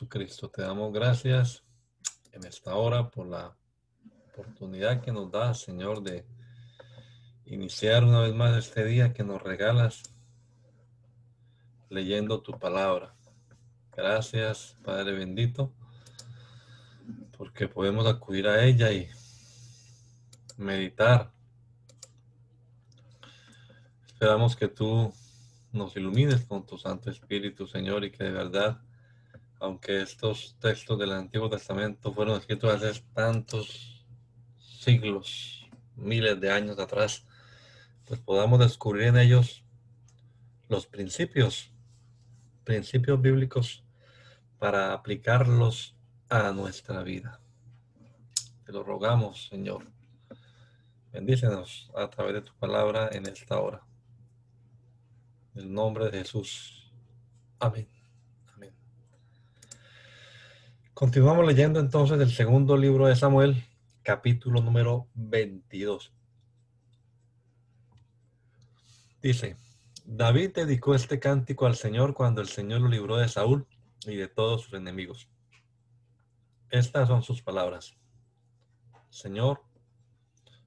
Jesucristo, te damos gracias en esta hora por la oportunidad que nos da, Señor, de iniciar una vez más este día que nos regalas leyendo tu palabra. Gracias, Padre bendito, porque podemos acudir a ella y meditar. Esperamos que tú nos ilumines con tu Santo Espíritu, Señor, y que de verdad aunque estos textos del Antiguo Testamento fueron escritos hace tantos siglos, miles de años atrás, pues podamos descubrir en ellos los principios, principios bíblicos para aplicarlos a nuestra vida. Te lo rogamos, Señor. Bendícenos a través de tu palabra en esta hora. En el nombre de Jesús. Amén. Continuamos leyendo entonces el segundo libro de Samuel, capítulo número 22. Dice, David dedicó este cántico al Señor cuando el Señor lo libró de Saúl y de todos sus enemigos. Estas son sus palabras. Señor,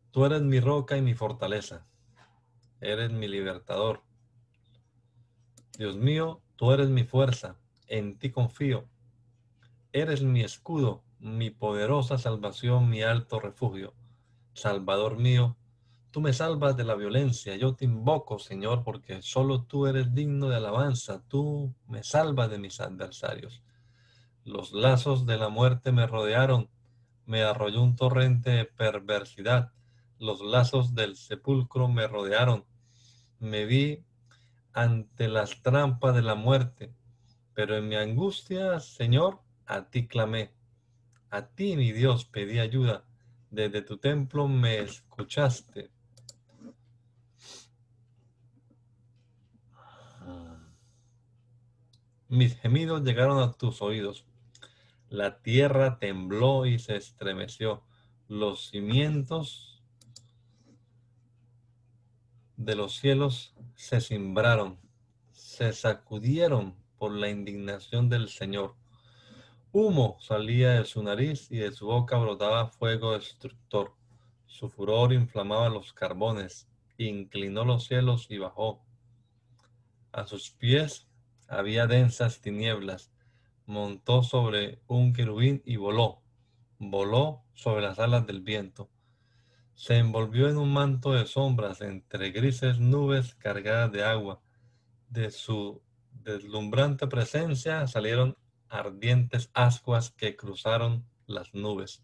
tú eres mi roca y mi fortaleza. Eres mi libertador. Dios mío, tú eres mi fuerza. En ti confío Eres mi escudo, mi poderosa salvación, mi alto refugio. Salvador mío, tú me salvas de la violencia. Yo te invoco, Señor, porque solo tú eres digno de alabanza. Tú me salvas de mis adversarios. Los lazos de la muerte me rodearon. Me arrolló un torrente de perversidad. Los lazos del sepulcro me rodearon. Me vi ante las trampas de la muerte. Pero en mi angustia, Señor, a ti clamé. A ti, mi Dios, pedí ayuda. Desde tu templo me escuchaste. Mis gemidos llegaron a tus oídos. La tierra tembló y se estremeció. Los cimientos de los cielos se cimbraron, se sacudieron por la indignación del Señor. Humo salía de su nariz y de su boca brotaba fuego destructor. Su furor inflamaba los carbones, inclinó los cielos y bajó. A sus pies había densas tinieblas. Montó sobre un querubín y voló. Voló sobre las alas del viento. Se envolvió en un manto de sombras entre grises nubes cargadas de agua. De su deslumbrante presencia salieron ardientes ascuas que cruzaron las nubes.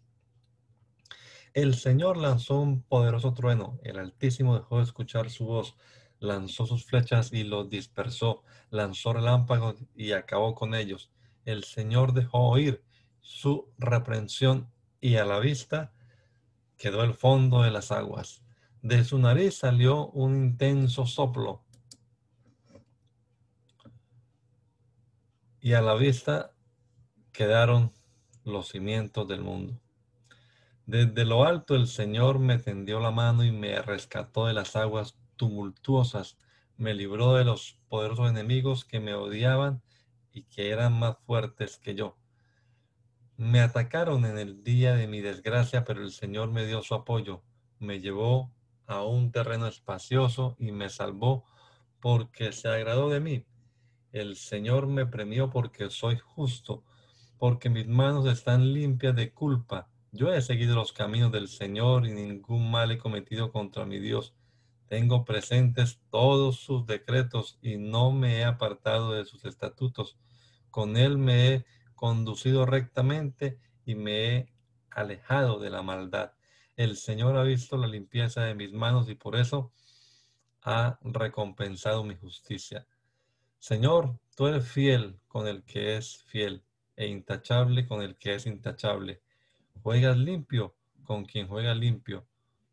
El Señor lanzó un poderoso trueno, el Altísimo dejó de escuchar su voz, lanzó sus flechas y los dispersó, lanzó relámpagos y acabó con ellos. El Señor dejó oír su reprensión y a la vista quedó el fondo de las aguas. De su nariz salió un intenso soplo y a la vista quedaron los cimientos del mundo. Desde lo alto el Señor me tendió la mano y me rescató de las aguas tumultuosas, me libró de los poderosos enemigos que me odiaban y que eran más fuertes que yo. Me atacaron en el día de mi desgracia, pero el Señor me dio su apoyo, me llevó a un terreno espacioso y me salvó porque se agradó de mí. El Señor me premió porque soy justo porque mis manos están limpias de culpa. Yo he seguido los caminos del Señor y ningún mal he cometido contra mi Dios. Tengo presentes todos sus decretos y no me he apartado de sus estatutos. Con él me he conducido rectamente y me he alejado de la maldad. El Señor ha visto la limpieza de mis manos y por eso ha recompensado mi justicia. Señor, tú eres fiel con el que es fiel e intachable con el que es intachable. Juegas limpio con quien juega limpio,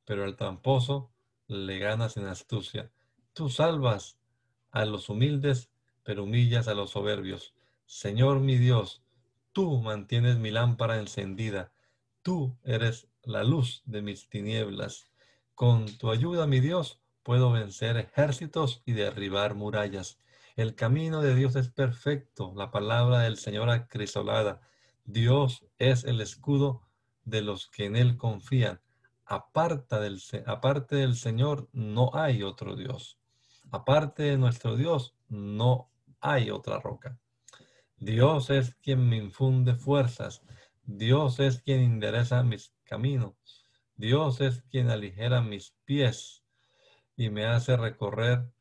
pero al tramposo le ganas en astucia. Tú salvas a los humildes, pero humillas a los soberbios. Señor mi Dios, tú mantienes mi lámpara encendida. Tú eres la luz de mis tinieblas. Con tu ayuda, mi Dios, puedo vencer ejércitos y derribar murallas. El camino de Dios es perfecto, la palabra del Señor acrisolada. Dios es el escudo de los que en Él confían. Aparte del Señor no hay otro Dios. Aparte de nuestro Dios no hay otra roca. Dios es quien me infunde fuerzas. Dios es quien endereza mis caminos. Dios es quien aligera mis pies y me hace recorrer,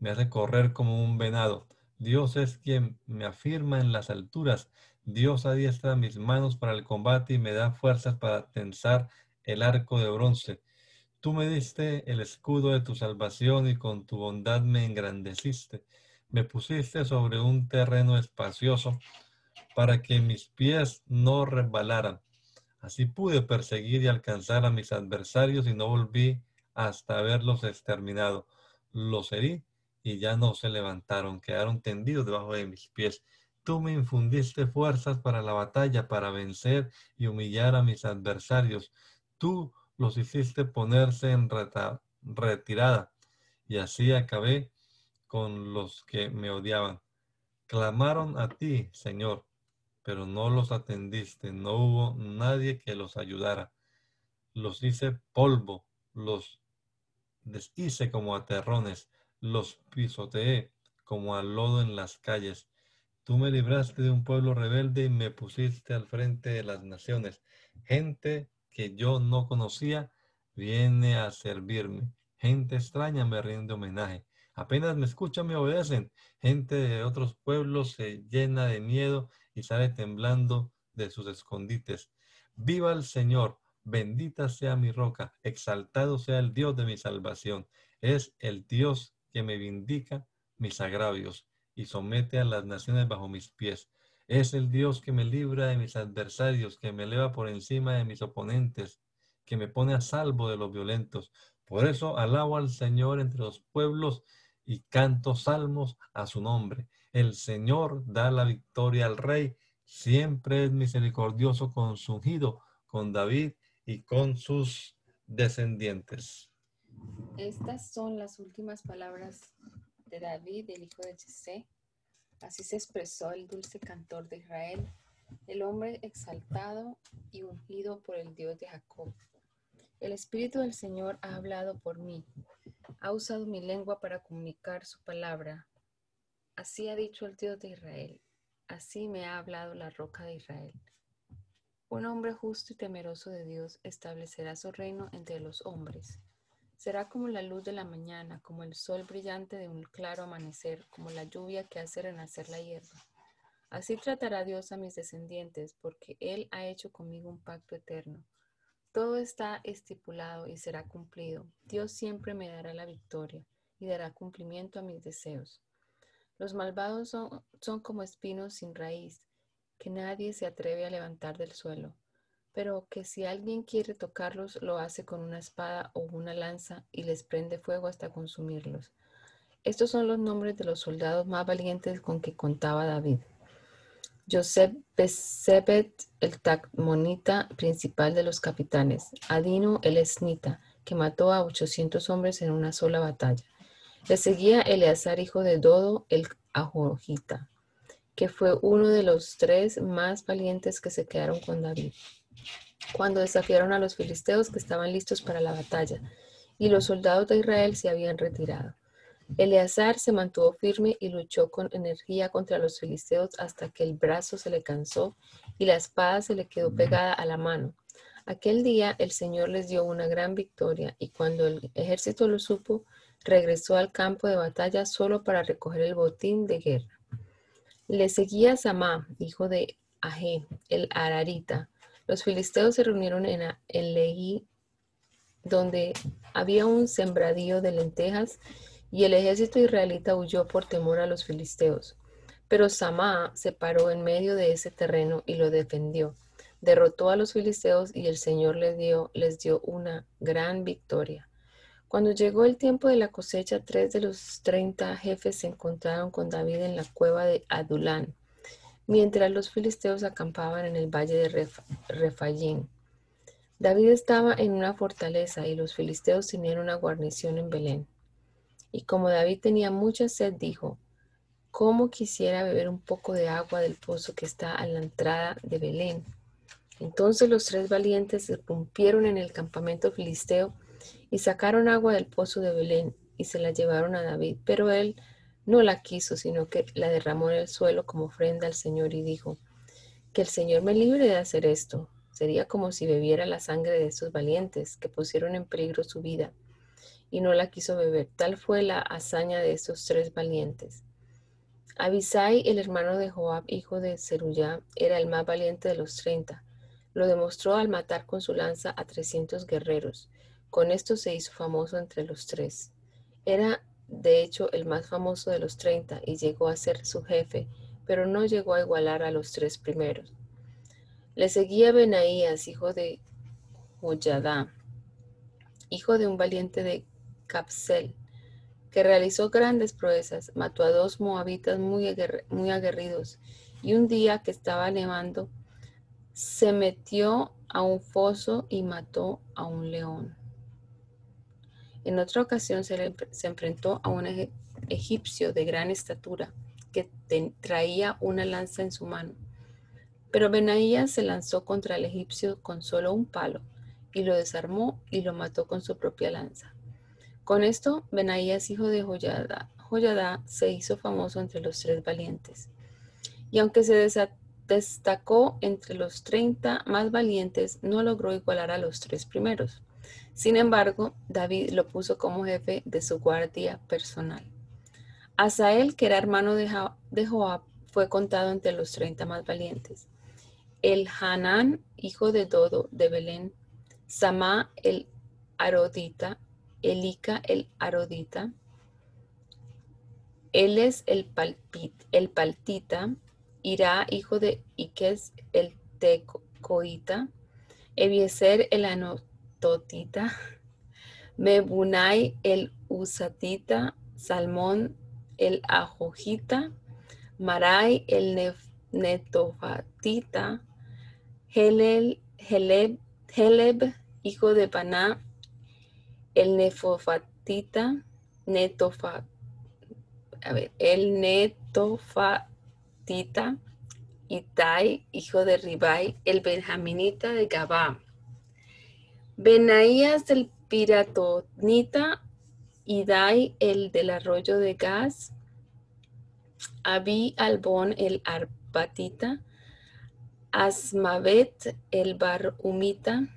me hace correr como un venado. Dios es quien me afirma en las alturas. Dios adiestra mis manos para el combate y me da fuerzas para tensar el arco de bronce. Tú me diste el escudo de tu salvación y con tu bondad me engrandeciste. Me pusiste sobre un terreno espacioso para que mis pies no resbalaran. Así pude perseguir y alcanzar a mis adversarios y no volví hasta haberlos exterminado. Los herí y ya no se levantaron, quedaron tendidos debajo de mis pies. Tú me infundiste fuerzas para la batalla, para vencer y humillar a mis adversarios. Tú los hiciste ponerse en retirada y así acabé con los que me odiaban. Clamaron a ti, Señor, pero no los atendiste, no hubo nadie que los ayudara. Los hice polvo, los deshice como a terrones, los pisoteé como al lodo en las calles. Tú me libraste de un pueblo rebelde y me pusiste al frente de las naciones. Gente que yo no conocía viene a servirme. Gente extraña me rinde homenaje. Apenas me escuchan, me obedecen. Gente de otros pueblos se llena de miedo y sale temblando de sus escondites. Viva el Señor, Bendita sea mi roca, exaltado sea el Dios de mi salvación. Es el Dios que me vindica mis agravios y somete a las naciones bajo mis pies. Es el Dios que me libra de mis adversarios, que me eleva por encima de mis oponentes, que me pone a salvo de los violentos. Por eso alabo al Señor entre los pueblos y canto salmos a su nombre. El Señor da la victoria al Rey, siempre es misericordioso con su ungido, con David y con sus descendientes. Estas son las últimas palabras de David, el hijo de Jesse. Así se expresó el dulce cantor de Israel, el hombre exaltado y ungido por el Dios de Jacob. El Espíritu del Señor ha hablado por mí, ha usado mi lengua para comunicar su palabra. Así ha dicho el Dios de Israel, así me ha hablado la roca de Israel. Un hombre justo y temeroso de Dios establecerá su reino entre los hombres. Será como la luz de la mañana, como el sol brillante de un claro amanecer, como la lluvia que hace renacer la hierba. Así tratará Dios a mis descendientes, porque Él ha hecho conmigo un pacto eterno. Todo está estipulado y será cumplido. Dios siempre me dará la victoria y dará cumplimiento a mis deseos. Los malvados son, como espinos sin raíz que nadie se atreve a levantar del suelo, pero que si alguien quiere tocarlos lo hace con una espada o una lanza y les prende fuego hasta consumirlos. Estos son los nombres de los soldados más valientes con que contaba David. Joseph Besebet, el tacmonita principal de los capitanes. Adino, el esnita, que mató a 800 hombres en una sola batalla. Le seguía Eleazar, hijo de Dodo, el ajojita que fue uno de los tres más valientes que se quedaron con David, cuando desafiaron a los filisteos que estaban listos para la batalla, y los soldados de Israel se habían retirado. Eleazar se mantuvo firme y luchó con energía contra los filisteos hasta que el brazo se le cansó y la espada se le quedó pegada a la mano. Aquel día el Señor les dio una gran victoria y cuando el ejército lo supo, regresó al campo de batalla solo para recoger el botín de guerra. Le seguía Samá, hijo de Aje, el Ararita. Los filisteos se reunieron en, Lehi donde había un sembradío de lentejas, y el ejército israelita huyó por temor a los filisteos. Pero Samá se paró en medio de ese terreno y lo defendió. Derrotó a los filisteos y el Señor les dio, les dio una gran victoria. Cuando llegó el tiempo de la cosecha, tres de los treinta jefes se encontraron con David en la cueva de Adulán, mientras los filisteos acampaban en el valle de Refayín. David estaba en una fortaleza y los filisteos tenían una guarnición en Belén. Y como David tenía mucha sed, dijo, ¿cómo quisiera beber un poco de agua del pozo que está a la entrada de Belén? Entonces los tres valientes se rompieron en el campamento filisteo y sacaron agua del pozo de Belén y se la llevaron a David, pero él no la quiso, sino que la derramó en el suelo como ofrenda al Señor y dijo, que el Señor me libre de hacer esto. Sería como si bebiera la sangre de esos valientes que pusieron en peligro su vida y no la quiso beber. Tal fue la hazaña de esos tres valientes. Abisai, el hermano de Joab, hijo de Zeruyá, era el más valiente de los treinta. Lo demostró al matar con su lanza a trescientos guerreros. Con esto se hizo famoso entre los tres. Era, de hecho, el más famoso de los treinta y llegó a ser su jefe, pero no llegó a igualar a los tres primeros. Le seguía Benaías, hijo de Joyadá, hijo de un valiente de Capsel, que realizó grandes proezas, mató a dos moabitas muy, muy aguerridos y un día que estaba nevando, se metió a un foso y mató a un león. En otra ocasión se, enfrentó a un egipcio de gran estatura que traía una lanza en su mano. Pero Benaías se lanzó contra el egipcio con solo un palo y lo desarmó y lo mató con su propia lanza. Con esto, Benaías, hijo de Joyada, se hizo famoso entre los tres valientes. Y aunque se destacó entre los treinta más valientes, no logró igualar a los tres primeros. Sin embargo, David lo puso como jefe de su guardia personal. Asael, que era hermano de, Joab, fue contado entre los treinta más valientes. El Hanán, hijo de Dodo de Belén, Samá el Arodita, Elica el Arodita, él es el, palpit, el Paltita, Irá, hijo de Iques el Tecoita, Ebiezer el Anototita, Mebunai el Usatita, Salmón el Ajojita, Marai el Netofatita, Heleb, Heleb, hijo de Paná, el nefofatita, netofa, a ver, el netofatita, Itai, hijo de Ribai, el benjaminita de Gabá, Benaías del Piratonita, Idai, el del arroyo de Gas, Abi Albón, el Arpatita, Asmavet, el Barumita,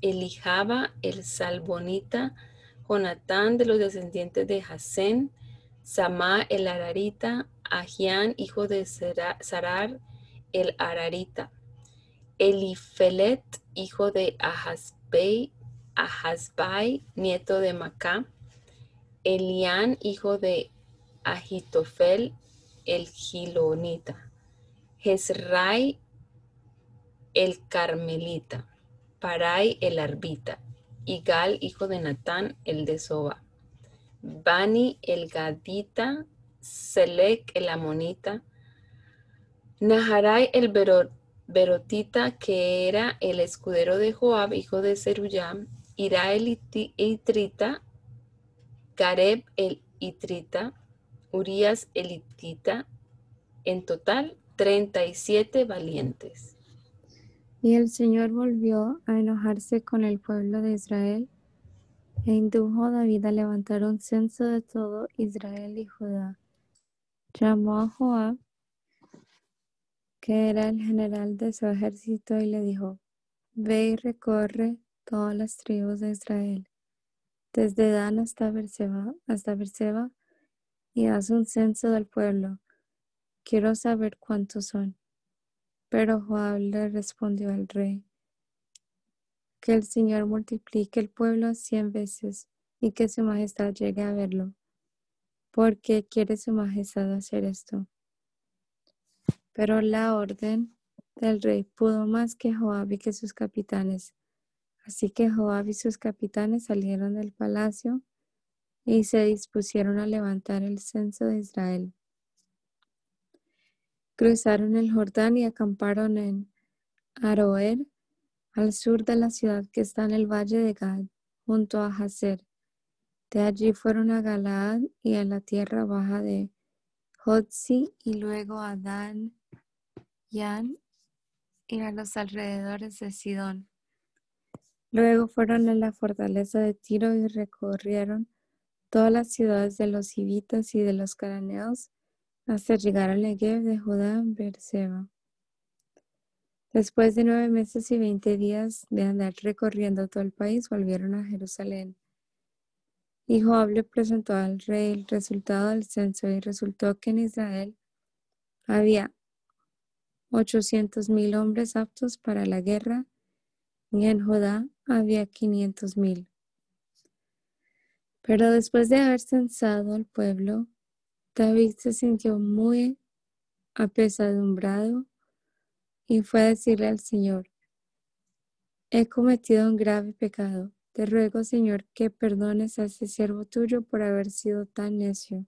Elijaba el Salbonita, Jonatán de los descendientes de Hasén, Samá el Ararita, Ajián, hijo de Sarar el Ararita, Elifelet, hijo de Ahasbai, Ahasbai, nieto de Macá, Elián, hijo de Ahitofel, el Gilonita, Jezrai, el Carmelita, Parai el Arbita, Igal, hijo de Natán, el de Soba, Bani el Gadita, Selec el Amonita, Naharai el Berotita, que era el escudero de Joab, hijo de Zeruyam, Ira el Itrita, Gareb el Itrita, Urias el Itita, en total 37 valientes. Y el Señor volvió a enojarse con el pueblo de Israel e indujo a David a levantar un censo de todo Israel y Judá. Llamó a Joab, que era el general de su ejército, y le dijo, Ve y recorre todas las tribus de Israel, desde Dan hasta Berseba, hasta Berseba, y haz un censo del pueblo. Quiero saber cuántos son. Pero Joab le respondió al rey, que el Señor multiplique el pueblo cien veces y que su majestad llegue a verlo. ¿Por qué quiere su majestad hacer esto? Pero la orden del rey pudo más que Joab y que sus capitanes. Así que Joab y sus capitanes salieron del palacio y se dispusieron a levantar el censo de Israel. Cruzaron el Jordán y acamparon en Aroer, al sur de la ciudad que está en el valle de Gad, junto a Hazer. De allí fueron a Galaad y a la tierra baja de Jotzi y luego a Dan, Yan y a los alrededores de Sidón. Luego fueron a la fortaleza de Tiro y recorrieron todas las ciudades de los hivitas y de los cananeos hasta llegar al Negev de Judá en Berseba. Después de nueve meses y veinte días de andar recorriendo todo el país, volvieron a Jerusalén. Y Joab le presentó al rey el resultado del censo y resultó que en Israel había ochocientos mil hombres aptos para la guerra y en Judá había quinientos mil. Pero después de haber censado al pueblo, David se sintió muy apesadumbrado y fue a decirle al Señor, he cometido un grave pecado. Te ruego, Señor, que perdones a ese siervo tuyo por haber sido tan necio.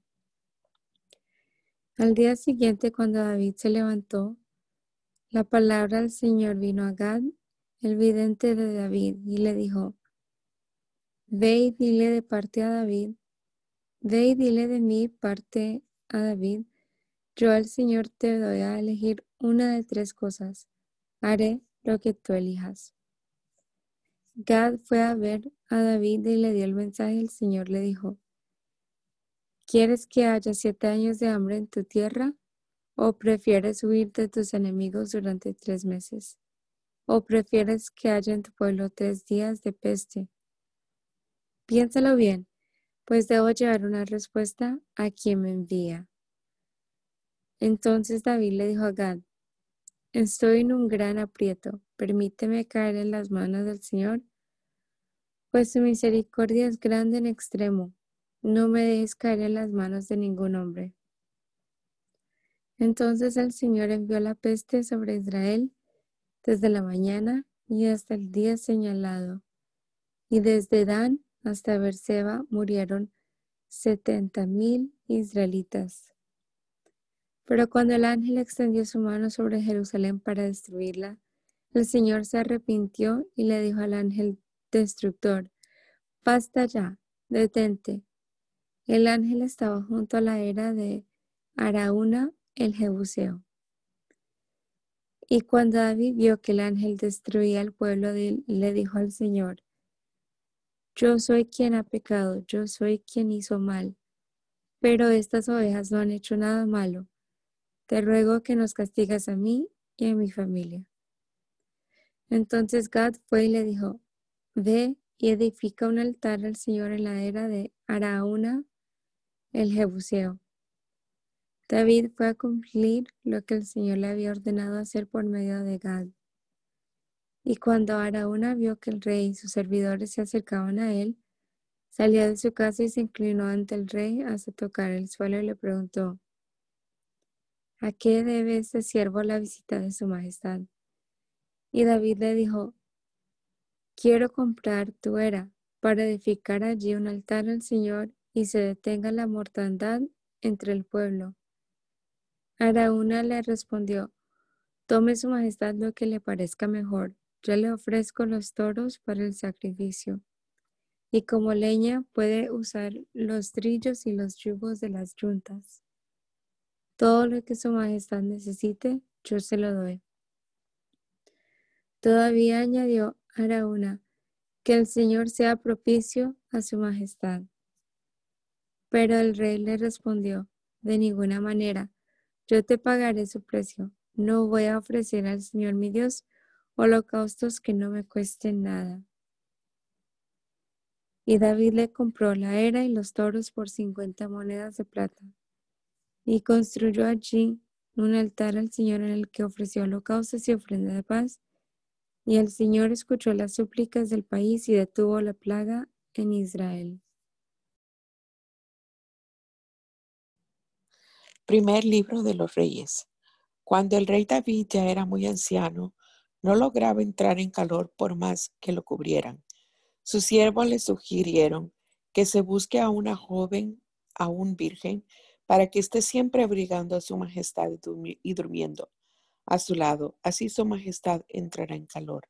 Al día siguiente, cuando David se levantó, la palabra del Señor vino a Gad, el vidente de David, y le dijo, Ve y dile de parte a David, ve y dile de mí parte a David, yo al Señor te doy a elegir una de tres cosas, haré lo que tú elijas. Gad fue a ver a David y le dio el mensaje. El Señor le dijo, ¿quieres que haya siete años de hambre en tu tierra? ¿O prefieres huir de tus enemigos durante tres meses? ¿O prefieres que haya en tu pueblo tres días de peste? Piénsalo bien, pues debo llevar una respuesta a quien me envía. Entonces David le dijo a Gad, estoy en un gran aprieto, permíteme caer en las manos del Señor, pues su misericordia es grande en extremo, no me dejes caer en las manos de ningún hombre. Entonces el Señor envió la peste sobre Israel desde la mañana y hasta el día señalado, y desde Dan hasta Berseba murieron setenta mil israelitas. Pero cuando el ángel extendió su mano sobre Jerusalén para destruirla, el Señor se arrepintió y le dijo al ángel destructor, basta ya, detente. El ángel estaba junto a la era de Araúna el Jebuseo. Y cuando David vio que el ángel destruía el pueblo, le dijo al Señor, yo soy quien ha pecado, yo soy quien hizo mal, pero estas ovejas no han hecho nada malo. Te ruego que nos castigas a mí y a mi familia. Entonces Gad fue y le dijo, ve y edifica un altar al Señor en la era de Araúna, el Jebuseo. David fue a cumplir lo que el Señor le había ordenado hacer por medio de Gad. Y cuando Araúna vio que el rey y sus servidores se acercaban a él, salió de su casa y se inclinó ante el rey hasta tocar el suelo y le preguntó, ¿A qué debe este siervo la visita de su majestad? Y David le dijo, quiero comprar tu era para edificar allí un altar al Señor y se detenga la mortandad entre el pueblo. Araúna le respondió, tome su majestad lo que le parezca mejor yo le ofrezco los toros para el sacrificio. Y como leña puede usar los trillos y los yugos de las yuntas. Todo lo que su majestad necesite, yo se lo doy. Todavía añadió Araúna, que el Señor sea propicio a su majestad. Pero el rey le respondió, de ninguna manera, yo te pagaré su precio. No voy a ofrecer al Señor mi Dios holocaustos que no me cuesten nada. Y David le compró la era y los toros por cincuenta monedas de plata. Y construyó allí un altar al Señor en el que ofreció holocaustos y ofrenda de paz Y el Señor escuchó las súplicas del país y detuvo la plaga en Israel. Primer libro de los reyes. Cuando el rey David ya era muy anciano, no lograba entrar en calor por más que lo cubrieran. Sus siervos le sugirieron que se busque a una joven, a un virgen, para que esté siempre abrigando a su majestad y durmiendo a su lado. Así su majestad entrará en calor.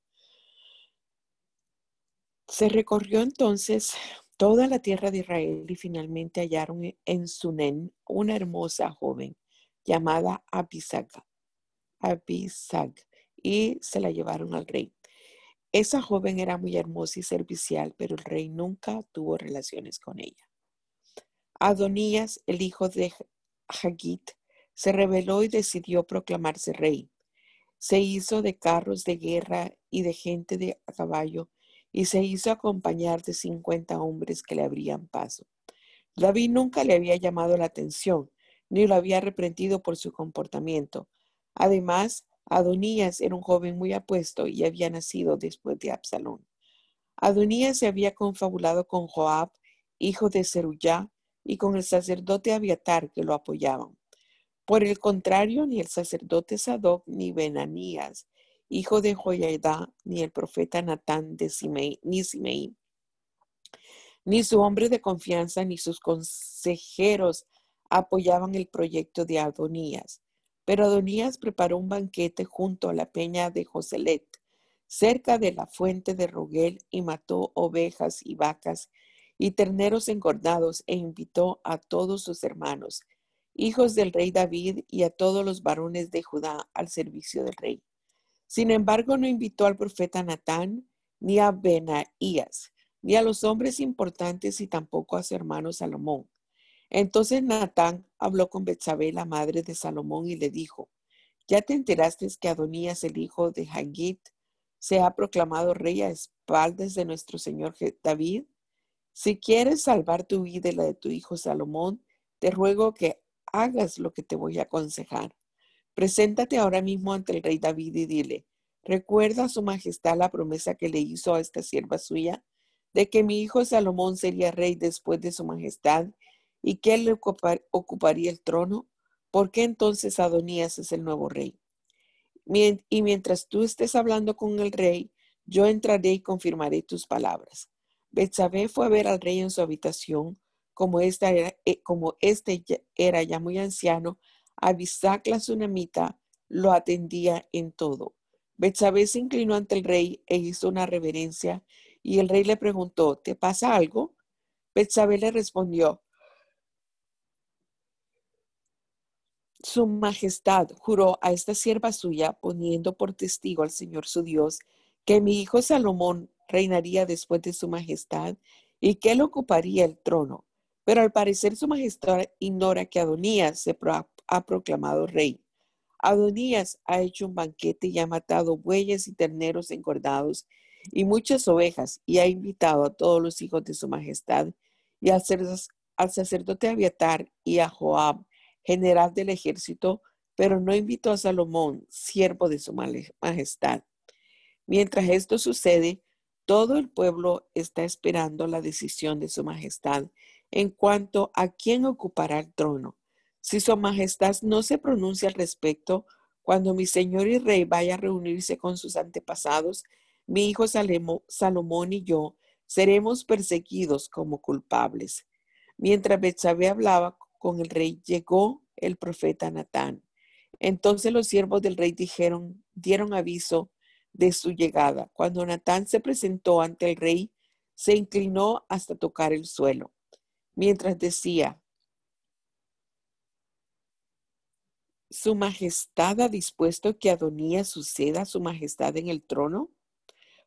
Se recorrió entonces toda la tierra de Israel y finalmente hallaron en Sunen una hermosa joven llamada Abisag, Abisag y se la llevaron al rey. Esa joven era muy hermosa y servicial, pero el rey nunca tuvo relaciones con ella. Adonías, el hijo de Hagit, se rebeló y decidió proclamarse rey. Se hizo de carros de guerra y de gente de a caballo, y se hizo acompañar de cincuenta hombres que le abrían paso. David nunca le había llamado la atención, ni lo había reprendido por su comportamiento. Además, Adonías era un joven muy apuesto y había nacido después de Absalón. Adonías se había confabulado con Joab, hijo de Zeruyá, y con el sacerdote Abiatar que lo apoyaban. Por el contrario, ni el sacerdote Sadoc ni Benanías, hijo de Joyadá, ni el profeta Natán de Simei, ni su hombre de confianza, ni sus consejeros apoyaban el proyecto de Adonías. Pero Adonías preparó un banquete junto a la peña de Joselet, cerca de la fuente de Roguel, y mató ovejas y vacas y terneros engordados, e invitó a todos sus hermanos, hijos del rey David, y a todos los varones de Judá al servicio del rey. Sin embargo, no invitó al profeta Natán, ni a Benaías, ni a los hombres importantes, y tampoco a su hermano Salomón. Entonces Natán habló con Betsabé, la madre de Salomón, y le dijo, ¿ya te enteraste que Adonías, el hijo de Hagit, se ha proclamado rey a espaldas de nuestro señor David? Si quieres salvar tu vida y la de tu hijo Salomón, te ruego que hagas lo que te voy a aconsejar. Preséntate ahora mismo ante el rey David y dile, ¿recuerda a su majestad la promesa que le hizo a esta sierva suya de que mi hijo Salomón sería rey después de su majestad y que él ocuparía el trono? ¿Por qué entonces Adonías es el nuevo rey? Y mientras tú estés hablando con el rey, yo entraré y confirmaré tus palabras. Betsabé fue a ver al rey en su habitación como, eh, como este era ya muy anciano, Abisac la tsunamita lo atendía en todo. Betsabé se inclinó ante el rey e hizo una reverencia y el rey le preguntó, ¿te pasa algo? Betsabé le respondió, Su majestad juró a esta sierva suya, poniendo por testigo al Señor su Dios, que mi hijo Salomón reinaría después de su majestad y que él ocuparía el trono. Pero al parecer su majestad ignora que Adonías se ha proclamado rey. Adonías ha hecho un banquete y ha matado bueyes y terneros engordados y muchas ovejas y ha invitado a todos los hijos de su majestad y al, sacerdote Abiatar y a Joab, general del ejército, pero no invitó a Salomón, siervo de su majestad. Mientras esto sucede, todo el pueblo está esperando la decisión de su majestad en cuanto a quién ocupará el trono. Si su majestad no se pronuncia al respecto, cuando mi señor y rey vaya a reunirse con sus antepasados, mi hijo Salomón y yo seremos perseguidos como culpables. Mientras Betsabé hablaba con el rey, llegó el profeta Natán. Entonces los siervos del rey dijeron, dieron aviso de su llegada. Cuando Natán se presentó ante el rey, se inclinó hasta tocar el suelo mientras decía, ¿Su majestad ha dispuesto que Adonías suceda a su majestad en el trono?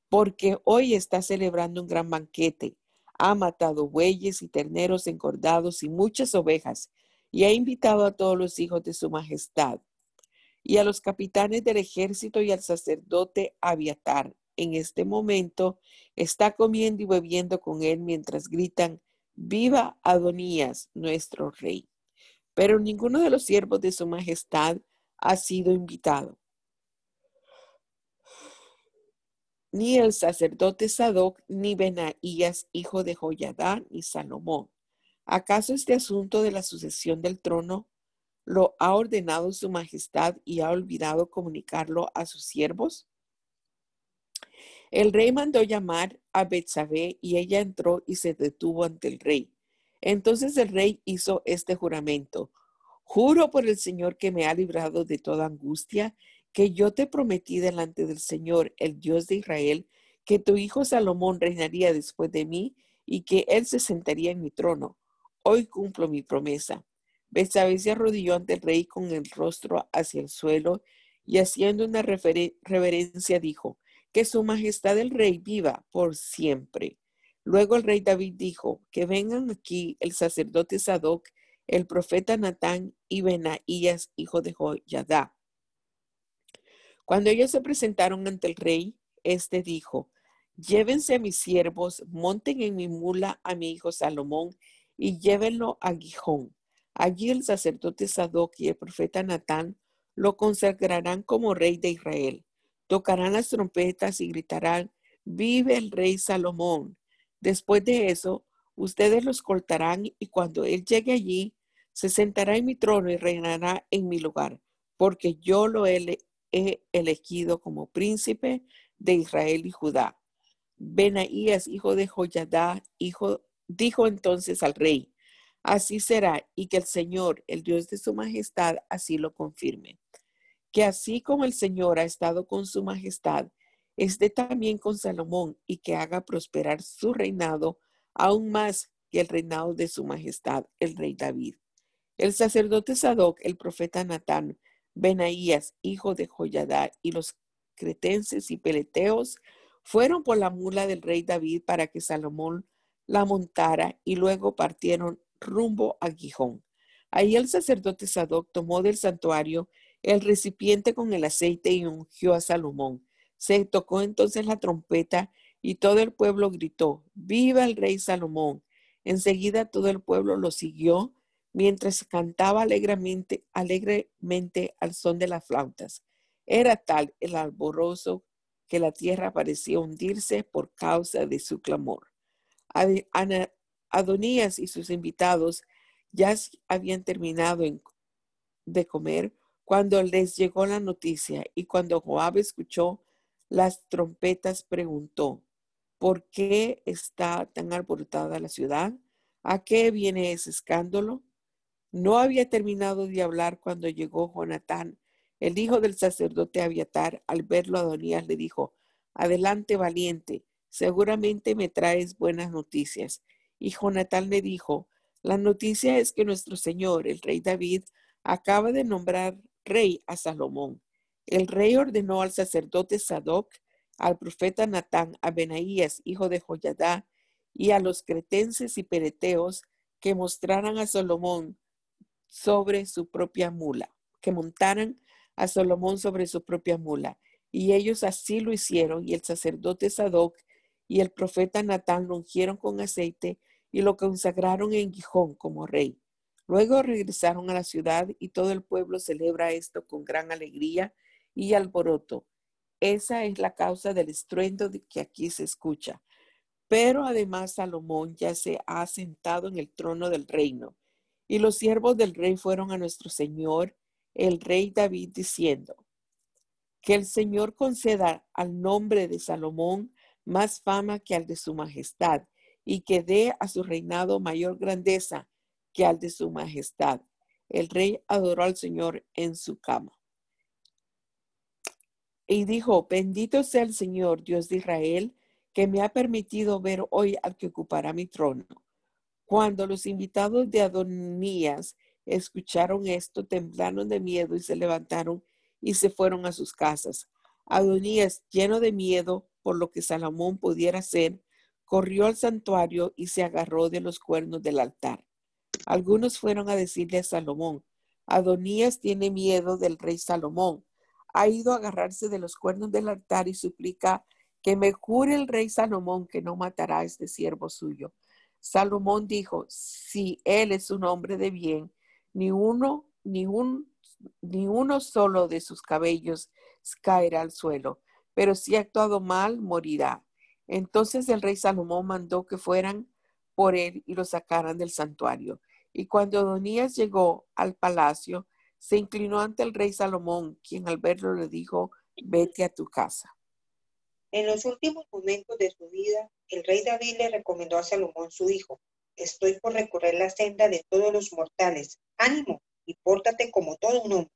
Porque hoy está celebrando un gran banquete. Ha matado bueyes y terneros engordados y muchas ovejas, y ha invitado a todos los hijos de su majestad, y a los capitanes del ejército y al sacerdote Abiatar. En este momento está comiendo y bebiendo con él mientras gritan, Viva Adonías, nuestro rey. Pero ninguno de los siervos de su majestad ha sido invitado. ni el sacerdote Sadoc, ni Benaías, hijo de Joyadá, ni Salomón. ¿Acaso este asunto de la sucesión del trono lo ha ordenado su majestad y ha olvidado comunicarlo a sus siervos? El rey mandó llamar a Betsabé y ella entró y se detuvo ante el rey. Entonces el rey hizo este juramento. Juro por el Señor que me ha librado de toda angustia que yo te prometí delante del Señor, el Dios de Israel, que tu hijo Salomón reinaría después de mí y que él se sentaría en mi trono. Hoy cumplo mi promesa. Betsabé se arrodilló ante el rey con el rostro hacia el suelo y haciendo una reverencia dijo, que su majestad el rey viva por siempre. Luego el rey David dijo, que vengan aquí el sacerdote Sadoc, el profeta Natán y Benaías, hijo de Joyadá cuando ellos se presentaron ante el rey, éste dijo, llévense a mis siervos, monten en mi mula a mi hijo Salomón y llévenlo a Gijón. Allí el sacerdote Sadoc y el profeta Natán lo consagrarán como rey de Israel. Tocarán las trompetas y gritarán, vive el rey Salomón. Después de eso, ustedes lo escoltarán y cuando él llegue allí, se sentará en mi trono y reinará en mi lugar, porque yo lo he elegido como príncipe de Israel y Judá. Benaías, hijo de Joyadá, dijo entonces al rey, así será, y que el Señor, el Dios de su majestad, así lo confirme. Que así como el Señor ha estado con su majestad, esté también con Salomón y que haga prosperar su reinado aún más que el reinado de su majestad, el rey David. El sacerdote Sadoc, el profeta Natán, Benaías, hijo de Joyadá, y los cretenses y peleteos fueron por la mula del rey David para que Salomón la montara y luego partieron rumbo a Gijón. Ahí el sacerdote Sadoc tomó del santuario el recipiente con el aceite y ungió a Salomón. Se tocó entonces la trompeta y todo el pueblo gritó, ¡Viva el rey Salomón! Enseguida todo el pueblo lo siguió mientras cantaba alegremente, alegremente al son de las flautas. Era tal el alborozo que la tierra parecía hundirse por causa de su clamor. Adonías y sus invitados ya habían terminado de comer cuando les llegó la noticia y cuando Joab escuchó las trompetas preguntó, ¿por qué está tan alborotada la ciudad? ¿A qué viene ese escándalo? No había terminado de hablar cuando llegó Jonatán, el hijo del sacerdote Abiatar. Al verlo, Adonías le dijo, Adelante, valiente, seguramente me traes buenas noticias. Y Jonatán le dijo, La noticia es que nuestro señor, el rey David, acaba de nombrar rey a Salomón. El rey ordenó al sacerdote Sadoc, al profeta Natán, a Benaías, hijo de Joyadá, y a los cretenses y pereteos que mostraran a Salomón sobre su propia mula, que montaran a Salomón sobre su propia mula. Y ellos así lo hicieron, y el sacerdote Sadoc y el profeta Natán lo ungieron con aceite y lo consagraron en Gijón como rey. Luego regresaron a la ciudad y todo el pueblo celebra esto con gran alegría y alboroto. Esa es la causa del estruendo que aquí se escucha. Pero además Salomón ya se ha sentado en el trono del reino y los siervos del rey fueron a nuestro Señor, el rey David, diciendo, que el Señor conceda al nombre de Salomón más fama que al de su majestad, y que dé a su reinado mayor grandeza que al de su majestad. El rey adoró al Señor en su cama. Y dijo, bendito sea el Señor, Dios de Israel, que me ha permitido ver hoy al que ocupará mi trono cuando los invitados de Adonías escucharon esto, temblaron de miedo y se levantaron y se fueron a sus casas. Adonías, lleno de miedo por lo que Salomón pudiera hacer, corrió al santuario y se agarró de los cuernos del altar. Algunos fueron a decirle a Salomón, Adonías tiene miedo del rey Salomón. Ha ido a agarrarse de los cuernos del altar y suplica que me jure el rey Salomón que no matará a este siervo suyo. Salomón dijo, si él es un hombre de bien, ni uno, ni un, ni uno solo de sus cabellos caerá al suelo. pero si ha actuado mal, morirá. Entonces el rey Salomón mandó que fueran por él y lo sacaran del santuario. Y cuando Adonías llegó al palacio, se inclinó ante el rey Salomón, quien al verlo le dijo, vete a tu casa. En los últimos momentos de su vida, el rey David le recomendó a Salomón su hijo, estoy por recorrer la senda de todos los mortales. Ánimo y pórtate como todo un hombre.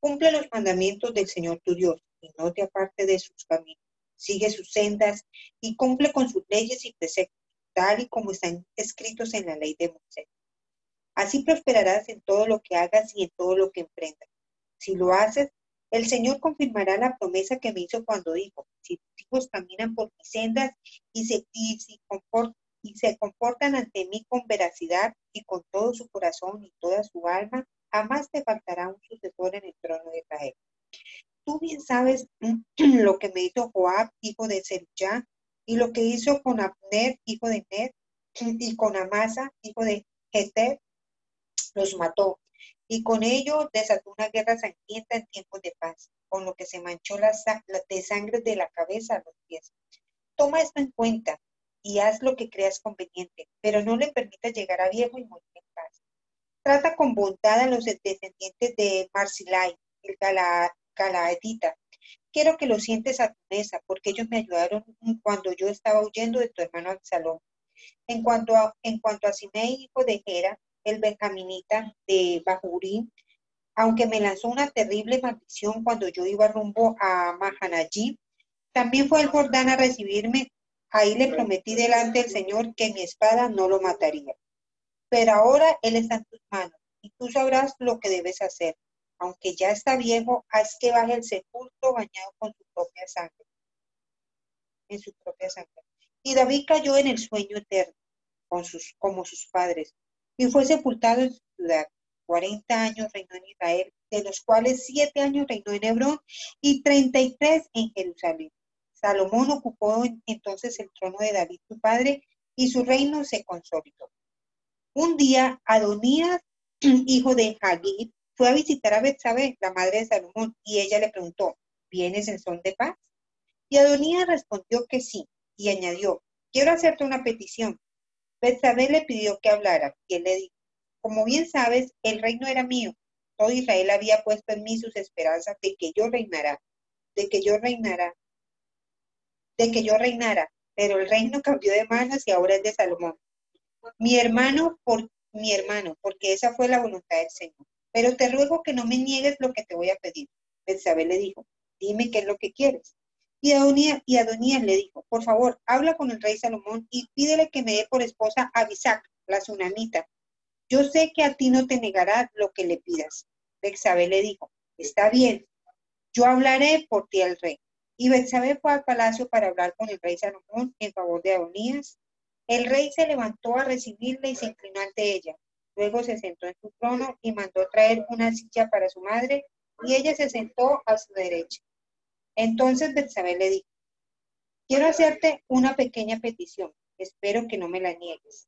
Cumple los mandamientos del Señor tu Dios y no te aparte de sus caminos. Sigue sus sendas y cumple con sus leyes y preceptos, tal y como están escritos en la ley de Moisés. Así prosperarás en todo lo que hagas y en todo lo que emprendas. Si lo haces, el Señor confirmará la promesa que me hizo cuando dijo, si tus hijos caminan por mis sendas y se, y, se comportan ante mí con veracidad y con todo su corazón y toda su alma, jamás te faltará un sucesor en el trono de Israel. Tú bien sabes lo que me hizo Joab, hijo de Zerullá, y lo que hizo con Abner, hijo de Ned, y con Amasa, hijo de Jeter, los mató. Y con ello desató una guerra sangrienta en tiempos de paz, con lo que se manchó la, de sangre de la cabeza a los pies. Toma esto en cuenta y haz lo que creas conveniente, pero no le permitas llegar a viejo y morir en paz. Trata con bondad a los descendientes de Marsilai, el Galaadita. Quiero que lo sientes a tu mesa, porque ellos me ayudaron cuando yo estaba huyendo de tu hermano Absalón. En cuanto a, en a hijo de Gera, el benjaminita de Bahurín, aunque me lanzó una terrible maldición cuando yo iba rumbo a Mahanayí, también fue el Jordán a recibirme Ahí le prometí delante del Señor que mi espada no lo mataría. Pero ahora Él está en tus manos y tú sabrás lo que debes hacer. Aunque ya está viejo, haz que baje el sepulcro bañado con su propia sangre. En su propia sangre. Y David cayó en el sueño eterno, con sus, como sus padres, y fue sepultado en su ciudad. Cuarenta años reinó en Israel, de los cuales siete años reinó en Hebrón y treinta y tres en Jerusalén. Salomón ocupó entonces el trono de David su padre y su reino se consolidó. Un día Adonías, hijo de Hagid, fue a visitar a Betsabé, la madre de Salomón, y ella le preguntó, ¿vienes en son de paz? Y Adonías respondió que sí, y añadió, quiero hacerte una petición. Betsabé le pidió que hablara, y él le dijo, como bien sabes, el reino era mío. Todo Israel había puesto en mí sus esperanzas de que yo reinara, de que yo reinara de que yo reinara, pero el reino cambió de manos y ahora es de Salomón. Mi hermano, por mi hermano, porque esa fue la voluntad del Señor. Pero te ruego que no me niegues lo que te voy a pedir. Betsabé le dijo, dime qué es lo que quieres. Y Adonías, le dijo, por favor, habla con el rey Salomón y pídele que me dé por esposa a Bisac, la tsunamita. Yo sé que a ti no te negará lo que le pidas. Betsabé le dijo, está bien, yo hablaré por ti al rey. Y Betsabé fue al palacio para hablar con el rey Salomón en favor de Adonías. El rey se levantó a recibirle y se inclinó ante ella. Luego se sentó en su trono y mandó traer una silla para su madre y ella se sentó a su derecha. Entonces Betsabé le dijo, quiero hacerte una pequeña petición, espero que no me la niegues.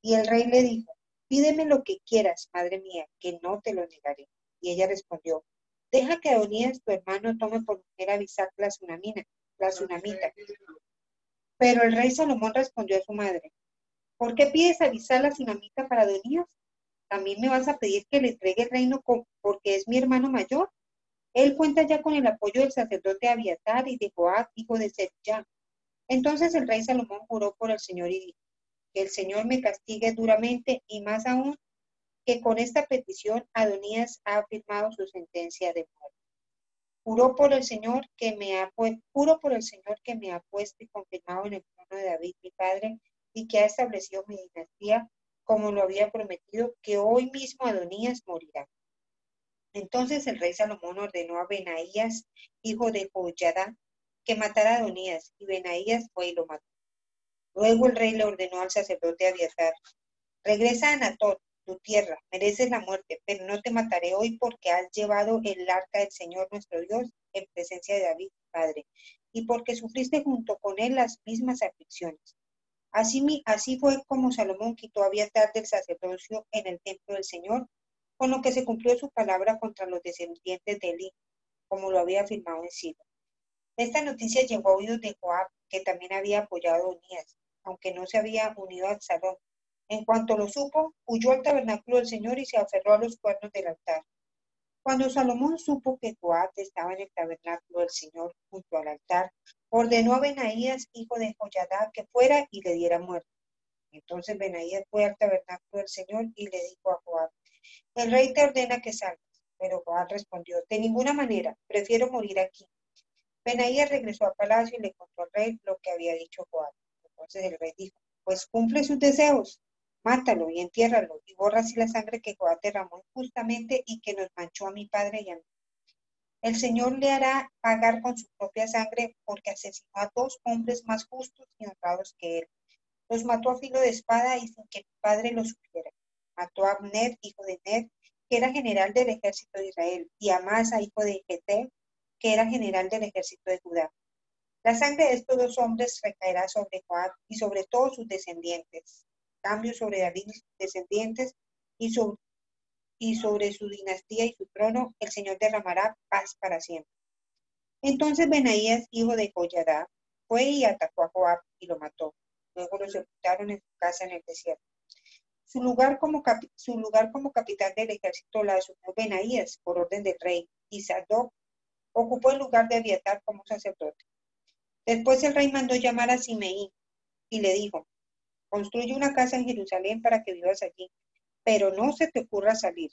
Y el rey le dijo, pídeme lo que quieras, madre mía, que no te lo negaré. Y ella respondió, Deja que Adonías, tu hermano, tome por mujer a Bisac la la tsunamita. Pero el rey Salomón respondió a su madre, ¿por qué pides a Bisac la tsunamita para Adonías? ¿También me vas a pedir que le entregue el reino porque es mi hermano mayor? Él cuenta ya con el apoyo del sacerdote Abiatar y de Joab, hijo de Zerja. Entonces el rey Salomón juró por el Señor y dijo, que el Señor me castigue duramente y más aún que con esta petición Adonías ha afirmado su sentencia de muerte. Juró por el Señor que me ha juro por el Señor que me ha puesto y confirmado en el trono de David mi padre y que ha establecido mi dinastía como lo había prometido, que hoy mismo Adonías morirá. Entonces el rey Salomón ordenó a Benaías, hijo de Joyada, que matara a Adonías, y Benaías fue y lo mató. Luego el rey le ordenó al sacerdote Abiatar, regresa a Anatot, tu tierra, mereces la muerte, pero no te mataré hoy porque has llevado el arca del Señor nuestro Dios en presencia de David, Padre, y porque sufriste junto con él las mismas aflicciones. Así, fue como Salomón quitó a del sacerdocio en el templo del Señor, con lo que se cumplió su palabra contra los descendientes de Eli, como lo había afirmado en Silo. Esta noticia llegó a oídos de Joab, que también había apoyado a Unías, aunque no se había unido al salón. En cuanto lo supo, huyó al tabernáculo del Señor y se aferró a los cuernos del altar. Cuando Salomón supo que Joab estaba en el tabernáculo del Señor junto al altar, ordenó a Benaías, hijo de Joyadá, que fuera y le diera muerte. Entonces Benaías fue al tabernáculo del Señor y le dijo a Joab, el rey te ordena que salgas. Pero Joab respondió, de ninguna manera, prefiero morir aquí. Benaías regresó al palacio y le contó al rey lo que había dicho Joab. Entonces el rey dijo, pues cumple sus deseos, mátalo y entiérralo y borra así la sangre que Joab derramó injustamente y que nos manchó a mi padre y a mí. El Señor le hará pagar con su propia sangre porque asesinó a dos hombres más justos y honrados que él. Los mató a filo de espada y sin que mi padre lo supiera. Mató a Abner, hijo de Ner, que era general del ejército de Israel, y a Masa, hijo de Jeté, que era general del ejército de Judá. La sangre de estos dos hombres recaerá sobre Joab y sobre todos sus descendientes. Cambio sobre David y sus descendientes y sobre, su dinastía y su trono, el Señor derramará paz para siempre. Entonces Benaías, hijo de Joyadá, fue y atacó a Joab y lo mató. Luego lo sepultaron en su casa en el desierto. Su lugar como, su lugar como capitán del ejército la asumió Benaías por orden del rey, y Sadoc ocupó el lugar de Abiatar como sacerdote. Después el rey mandó llamar a Simeí y le dijo, construye una casa en Jerusalén para que vivas allí, pero no se te ocurra salir.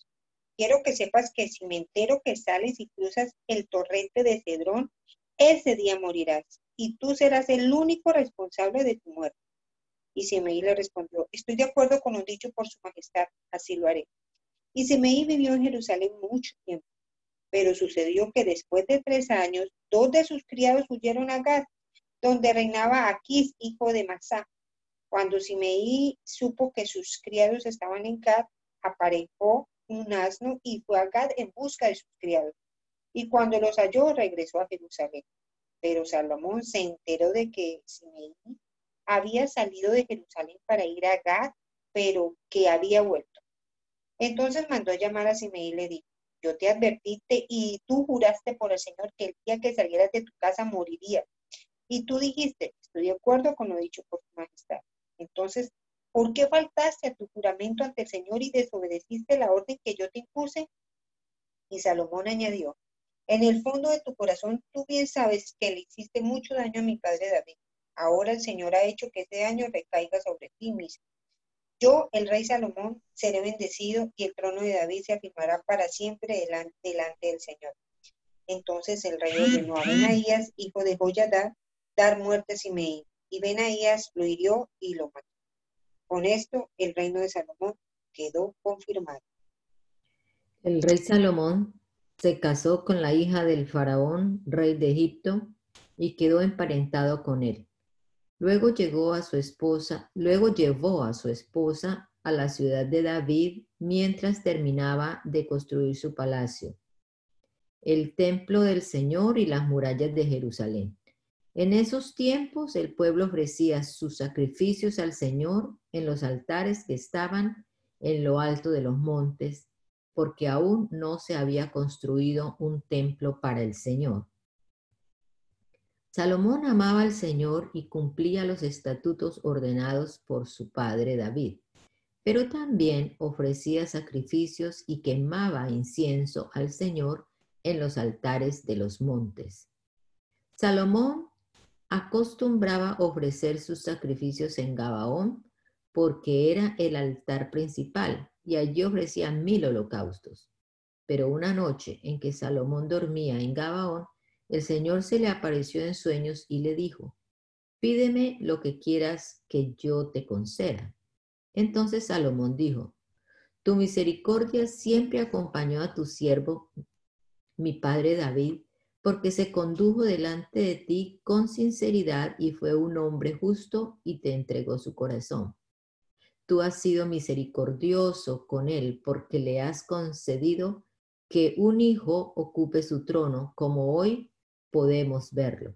Quiero que sepas que si me entero que sales y cruzas el torrente de Cedrón, ese día morirás, y tú serás el único responsable de tu muerte. Y Simeí le respondió, estoy de acuerdo con lo dicho por su majestad, así lo haré. Y Simeí vivió en Jerusalén mucho tiempo. Pero sucedió que después de tres años, dos de sus criados huyeron a Gad, donde reinaba Aquís, hijo de Masá. Cuando Simeí supo que sus criados estaban en Gad, aparejó un asno y fue a Gad en busca de sus criados. Y cuando los halló, regresó a Jerusalén. Pero Salomón se enteró de que Simeí había salido de Jerusalén para ir a Gad, pero que había vuelto. Entonces mandó a llamar a Simeí y le dijo, yo te advertiste y tú juraste por el Señor que el día que salieras de tu casa morirías. Y tú dijiste, estoy de acuerdo con lo dicho por tu majestad. Entonces, ¿por qué faltaste a tu juramento ante el Señor y desobedeciste la orden que yo te impuse? Y Salomón añadió, en el fondo de tu corazón tú bien sabes que le hiciste mucho daño a mi padre David Ahora el Señor ha hecho que este año recaiga sobre ti mismo. Yo, el rey Salomón, seré bendecido y el trono de David se afirmará para siempre delante, del Señor. Entonces el rey ordenó a Benaías, hijo de Joyadá, dar muerte a Simeí. Y Benaías lo hirió y lo mató. Con esto, el reino de Salomón quedó confirmado. El rey Salomón se casó con la hija del faraón, rey de Egipto, y quedó emparentado con él. Luego a su esposa, luego llevó a su esposa a la ciudad de David mientras terminaba de construir su palacio, el templo del Señor y las murallas de Jerusalén. En esos tiempos el pueblo ofrecía sus sacrificios al Señor en los altares que estaban en lo alto de los montes, porque aún no se había construido un templo para el Señor. Salomón amaba al Señor y cumplía los estatutos ordenados por su padre David, pero también ofrecía sacrificios y quemaba incienso al Señor en los altares de los montes. Salomón acostumbraba ofrecer sus sacrificios en Gabaón porque era el altar principal y allí ofrecían mil holocaustos. Pero una noche en que Salomón dormía en Gabaón, el Señor se le apareció en sueños y le dijo, pídeme lo que quieras que yo te conceda. Entonces Salomón dijo, tu misericordia siempre acompañó a tu siervo, mi padre David, porque se condujo delante de ti con sinceridad y fue un hombre justo y te entregó su corazón. Tú has sido misericordioso con él porque le has concedido que un hijo ocupe su trono, como hoy podemos verlo.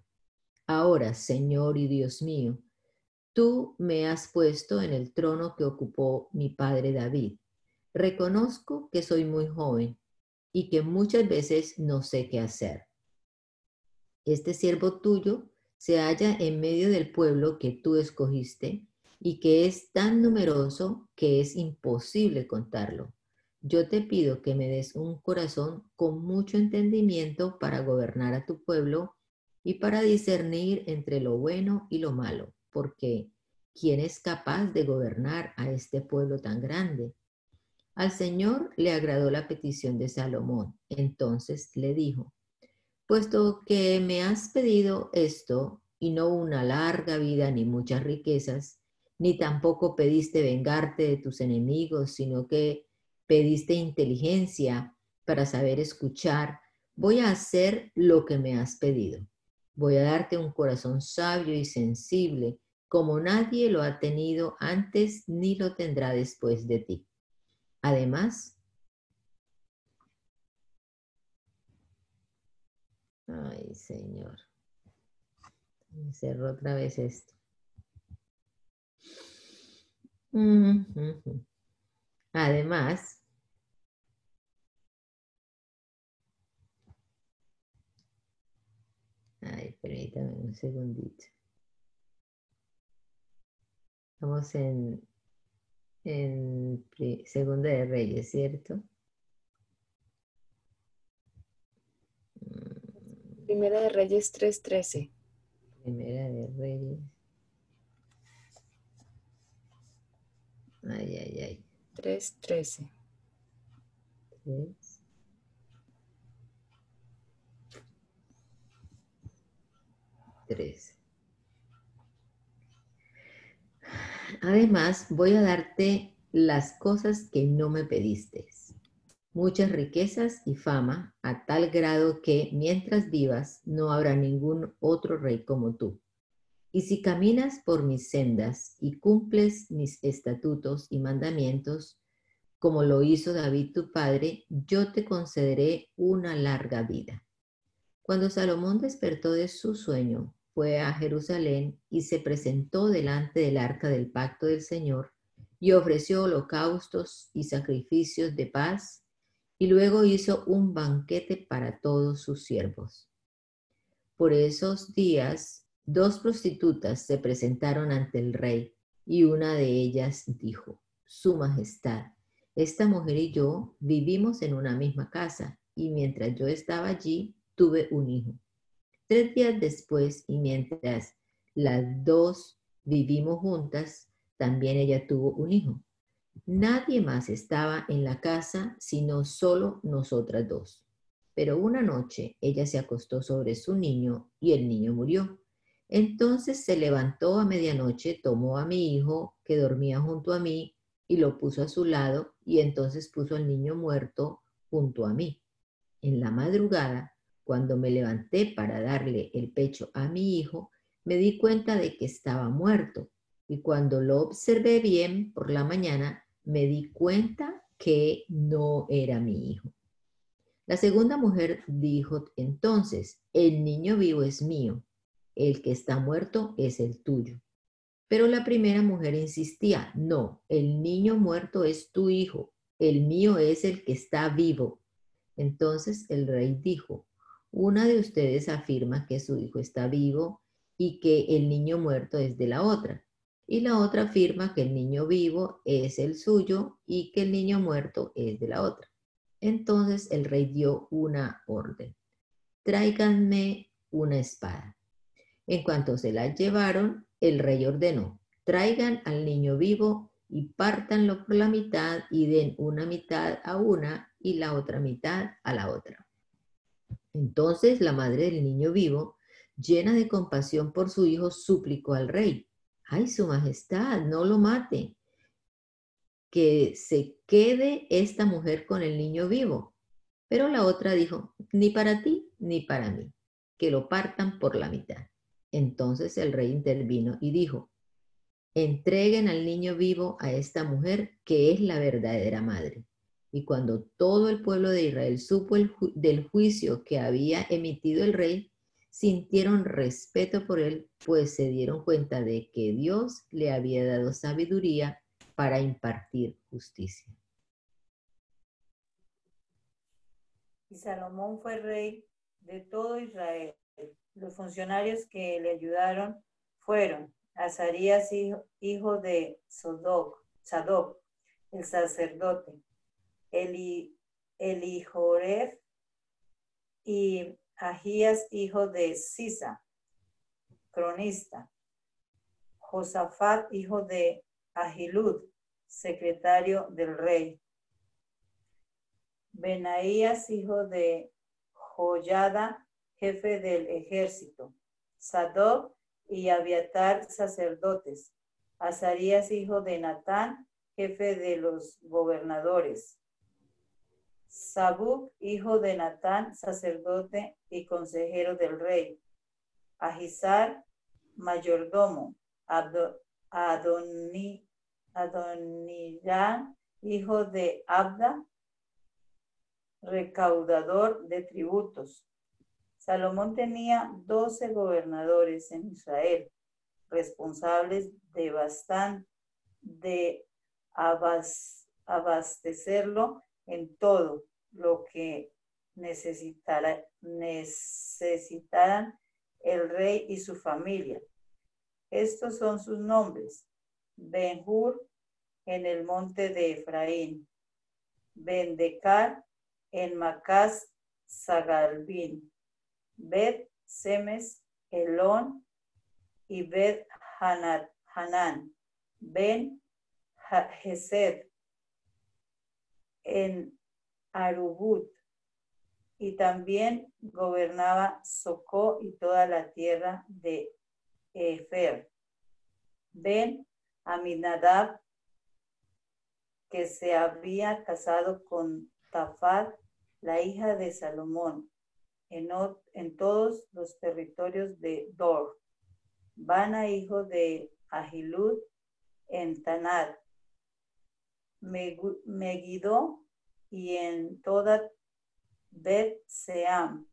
Ahora, Señor y Dios mío, tú me has puesto en el trono que ocupó mi padre David. Reconozco que soy muy joven y que muchas veces no sé qué hacer. Este siervo tuyo se halla en medio del pueblo que tú escogiste y que es tan numeroso que es imposible contarlo. Yo te pido que me des un corazón con mucho entendimiento para gobernar a tu pueblo y para discernir entre lo bueno y lo malo, porque ¿quién es capaz de gobernar a este pueblo tan grande? Al Señor le agradó la petición de Salomón. Entonces le dijo, puesto que me has pedido esto y no una larga vida ni muchas riquezas, ni tampoco pediste vengarte de tus enemigos, sino que pediste inteligencia para saber escuchar, voy a hacer lo que me has pedido. Voy a darte un corazón sabio y sensible, como nadie lo ha tenido antes ni lo tendrá después de ti. Además, ay Señor, me cerró otra vez esto. Además, Ay, permítame un segundito. Estamos en, en Segunda de Reyes, ¿cierto? Primera de Reyes 3.13. Primera de Reyes. Ay, ay, ay. 3.13. 3. Además, voy a darte las cosas que no me pediste, muchas riquezas y fama, a tal grado que mientras vivas no habrá ningún otro rey como tú. Y si caminas por mis sendas y cumples mis estatutos y mandamientos, como lo hizo David tu padre, yo te concederé una larga vida. Cuando Salomón despertó de su sueño, fue a Jerusalén y se presentó delante del arca del pacto del Señor y ofreció holocaustos y sacrificios de paz y luego hizo un banquete para todos sus siervos. Por esos días, dos prostitutas se presentaron ante el rey y una de ellas dijo, Su Majestad, esta mujer y yo vivimos en una misma casa y mientras yo estaba allí tuve un hijo. Tres días después, y mientras las dos vivimos juntas, también ella tuvo un hijo. Nadie más estaba en la casa sino solo nosotras dos. Pero una noche ella se acostó sobre su niño y el niño murió. Entonces se levantó a medianoche, tomó a mi hijo que dormía junto a mí y lo puso a su lado y entonces puso al niño muerto junto a mí. En la madrugada cuando me levanté para darle el pecho a mi hijo, me di cuenta de que estaba muerto y cuando lo observé bien por la mañana, me di cuenta que no era mi hijo. La segunda mujer dijo entonces, el niño vivo es mío, el que está muerto es el tuyo. Pero la primera mujer insistía, no, el niño muerto es tu hijo, el mío es el que está vivo. Entonces el rey dijo, una de ustedes afirma que su hijo está vivo y que el niño muerto es de la otra. Y la otra afirma que el niño vivo es el suyo y que el niño muerto es de la otra. Entonces el rey dio una orden. Tráiganme una espada. En cuanto se la llevaron, el rey ordenó, traigan al niño vivo y pártanlo por la mitad y den una mitad a una y la otra mitad a la otra. Entonces la madre del niño vivo, llena de compasión por su hijo, suplicó al rey, ay, su majestad, no lo mate, que se quede esta mujer con el niño vivo. Pero la otra dijo, ni para ti ni para mí, que lo partan por la mitad. Entonces el rey intervino y dijo, entreguen al niño vivo a esta mujer que es la verdadera madre. Y cuando todo el pueblo de Israel supo del juicio que había emitido el rey, sintieron respeto por él, pues se dieron cuenta de que Dios le había dado sabiduría para impartir justicia. Y Salomón fue rey de todo Israel Los funcionarios que le ayudaron fueron Azarías, hijo, hijo de Sadoc, el sacerdote, Eli,Elijoref y Ahías, hijo de Sisa, cronista, Josafat, hijo de Ahilud, secretario del rey, Benaías, hijo de Joyada, jefe del ejército, Sadoc y Abiatar, sacerdotes, Azarías, hijo de Natán, jefe de los gobernadores, Sabuc, hijo de Natán, sacerdote y consejero del rey, Ahisar, mayordomo, Adoni, Adonirán, hijo de Abda, recaudador de tributos. Salomón tenía doce gobernadores en Israel, responsables de bastante de abastecerlo en todo lo que necesitara, necesitaran el rey y su familia. Estos son sus nombres. Benjur en el monte de Efraín. Bendecar en Macás Zagalbín, Bet Semes Elón y Bet Hanan, Ben Gesed en Arubut, y también gobernaba Socó y toda la tierra de Efer. Ben Aminadab, que se había casado con Tafat, la hija de Salomón, en, en todos los territorios de Dor. Bana, hijo de Ahilud, en Tanad. Megiddo y en toda Bet Seam,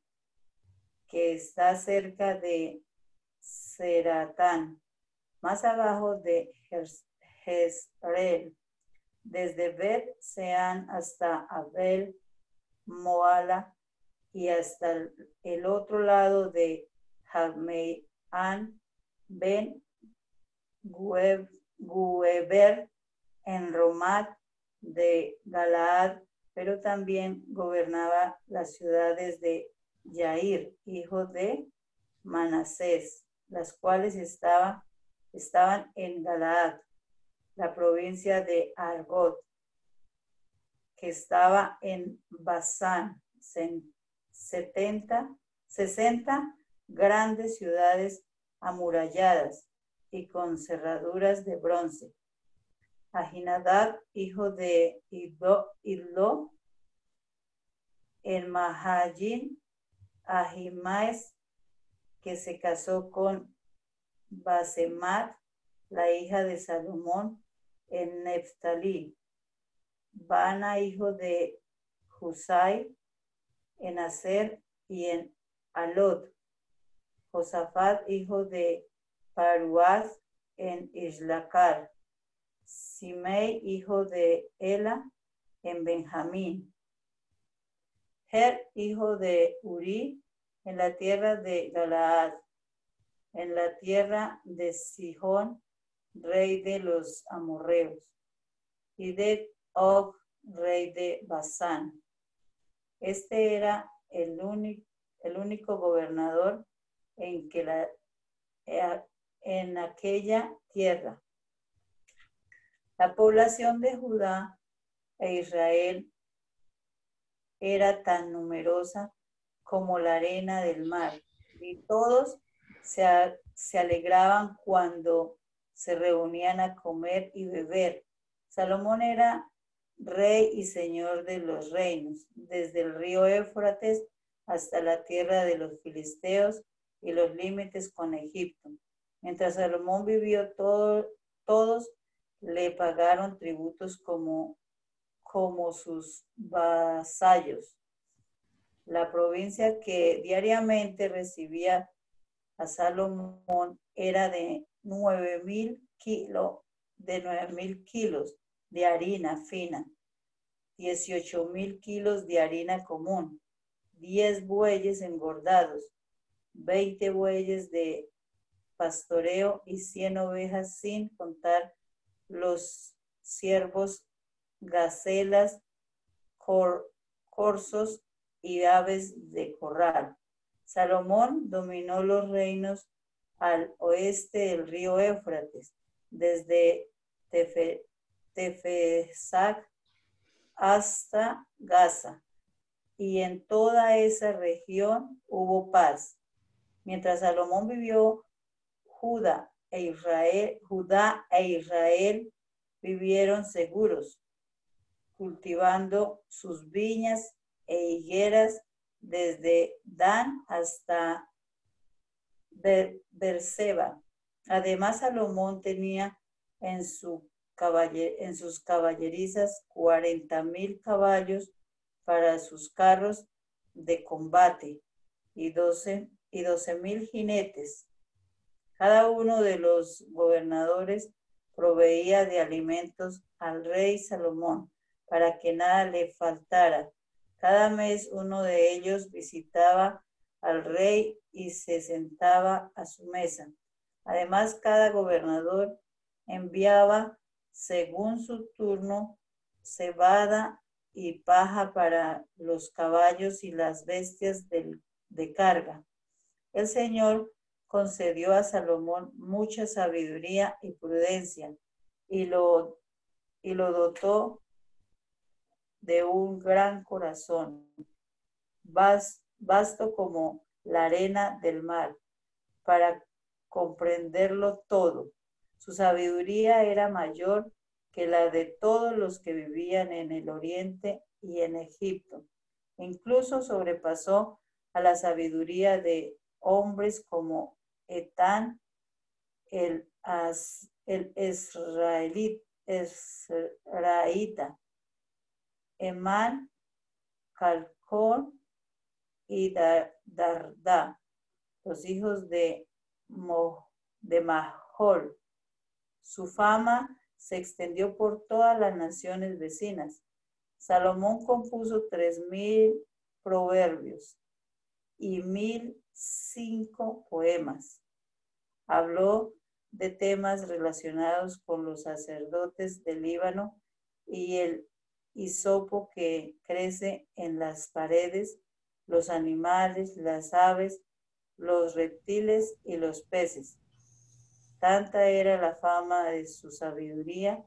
que está cerca de Seratán, más abajo de Jezreel, desde Bet Sean hasta Abel Moala y hasta el otro lado de Jamean Ben Gueber en Romat de Galaad, pero también gobernaba las ciudades de Yair, hijo de Manasés, las cuales estaban en Galaad, la provincia de Argot, que estaba en Basán, 70, 60 grandes ciudades amuralladas y con cerraduras de bronce. Ahinadab, hijo de Idlo, el Mahajin, Ahimaes, que se casó con Basemat, la hija de Salomón, en Neftalí. Bana, hijo de Husai, en Aser y en Alot. Josafat, hijo de Paruaz, en Islacar. Simei, hijo de Ela, en Benjamín. Her, hijo de Uri, en la tierra de Galaad, en la tierra de Sihón, rey de los amorreos, y de Og, rey de Basán. Este era el único, el único gobernador en, que la, en aquella tierra. La población de Judá e Israel era tan numerosa como la arena del mar, y todos se, se alegraban cuando se reunían a comer y beber. Salomón era rey y señor de los reinos, desde el río Éufrates hasta la tierra de los filisteos y los límites con Egipto. Mientras Salomón vivió, todos le pagaron tributos como, como sus vasallos. La provincia que diariamente recibía a Salomón era de nueve mil kilos, de nueve mil kilos de harina fina, dieciocho mil kilos de harina común, diez bueyes engordados, veinte bueyes de pastoreo y cien ovejas sin contar los ciervos, gacelas, cor- corzos y aves de corral. Salomón dominó los reinos al oeste del río Éufrates, desde Tefe, Tefesac hasta Gaza, y en toda esa región hubo paz. Mientras Salomón vivió, Judá e Israel, Judá e Israel vivieron seguros, cultivando sus viñas e higueras desde Dan hasta Ber- Berseba. Además, Salomón tenía en, su caballe- en sus caballerizas cuarenta mil caballos para sus carros de combate y doce y doce mil jinetes. Cada uno de los gobernadores proveía de alimentos al rey Salomón para que nada le faltara. Cada mes uno de ellos visitaba al rey y se sentaba a su mesa. Además, cada gobernador enviaba, según su turno, cebada y paja para los caballos y las bestias del- de carga. El Señor concedió a Salomón mucha sabiduría y prudencia y lo, y lo dotó de un gran corazón, vas- vasto como la arena del mar, para comprenderlo todo. Su sabiduría era mayor que la de todos los que vivían en el oriente y en Egipto. Incluso sobrepasó a la sabiduría de hombres como Etán, el, As- el israelita, Esraíta, Emán, Calcón y Da- Dardá, los hijos de, Mo- de Mahol. Su fama se extendió por todas las naciones vecinas. Salomón compuso tres mil proverbios y mil cinco poemas. Habló de temas relacionados con los sacerdotes del Líbano y el hisopo que crece en las paredes, los animales, las aves, los reptiles y los peces. Tanta era la fama de su sabiduría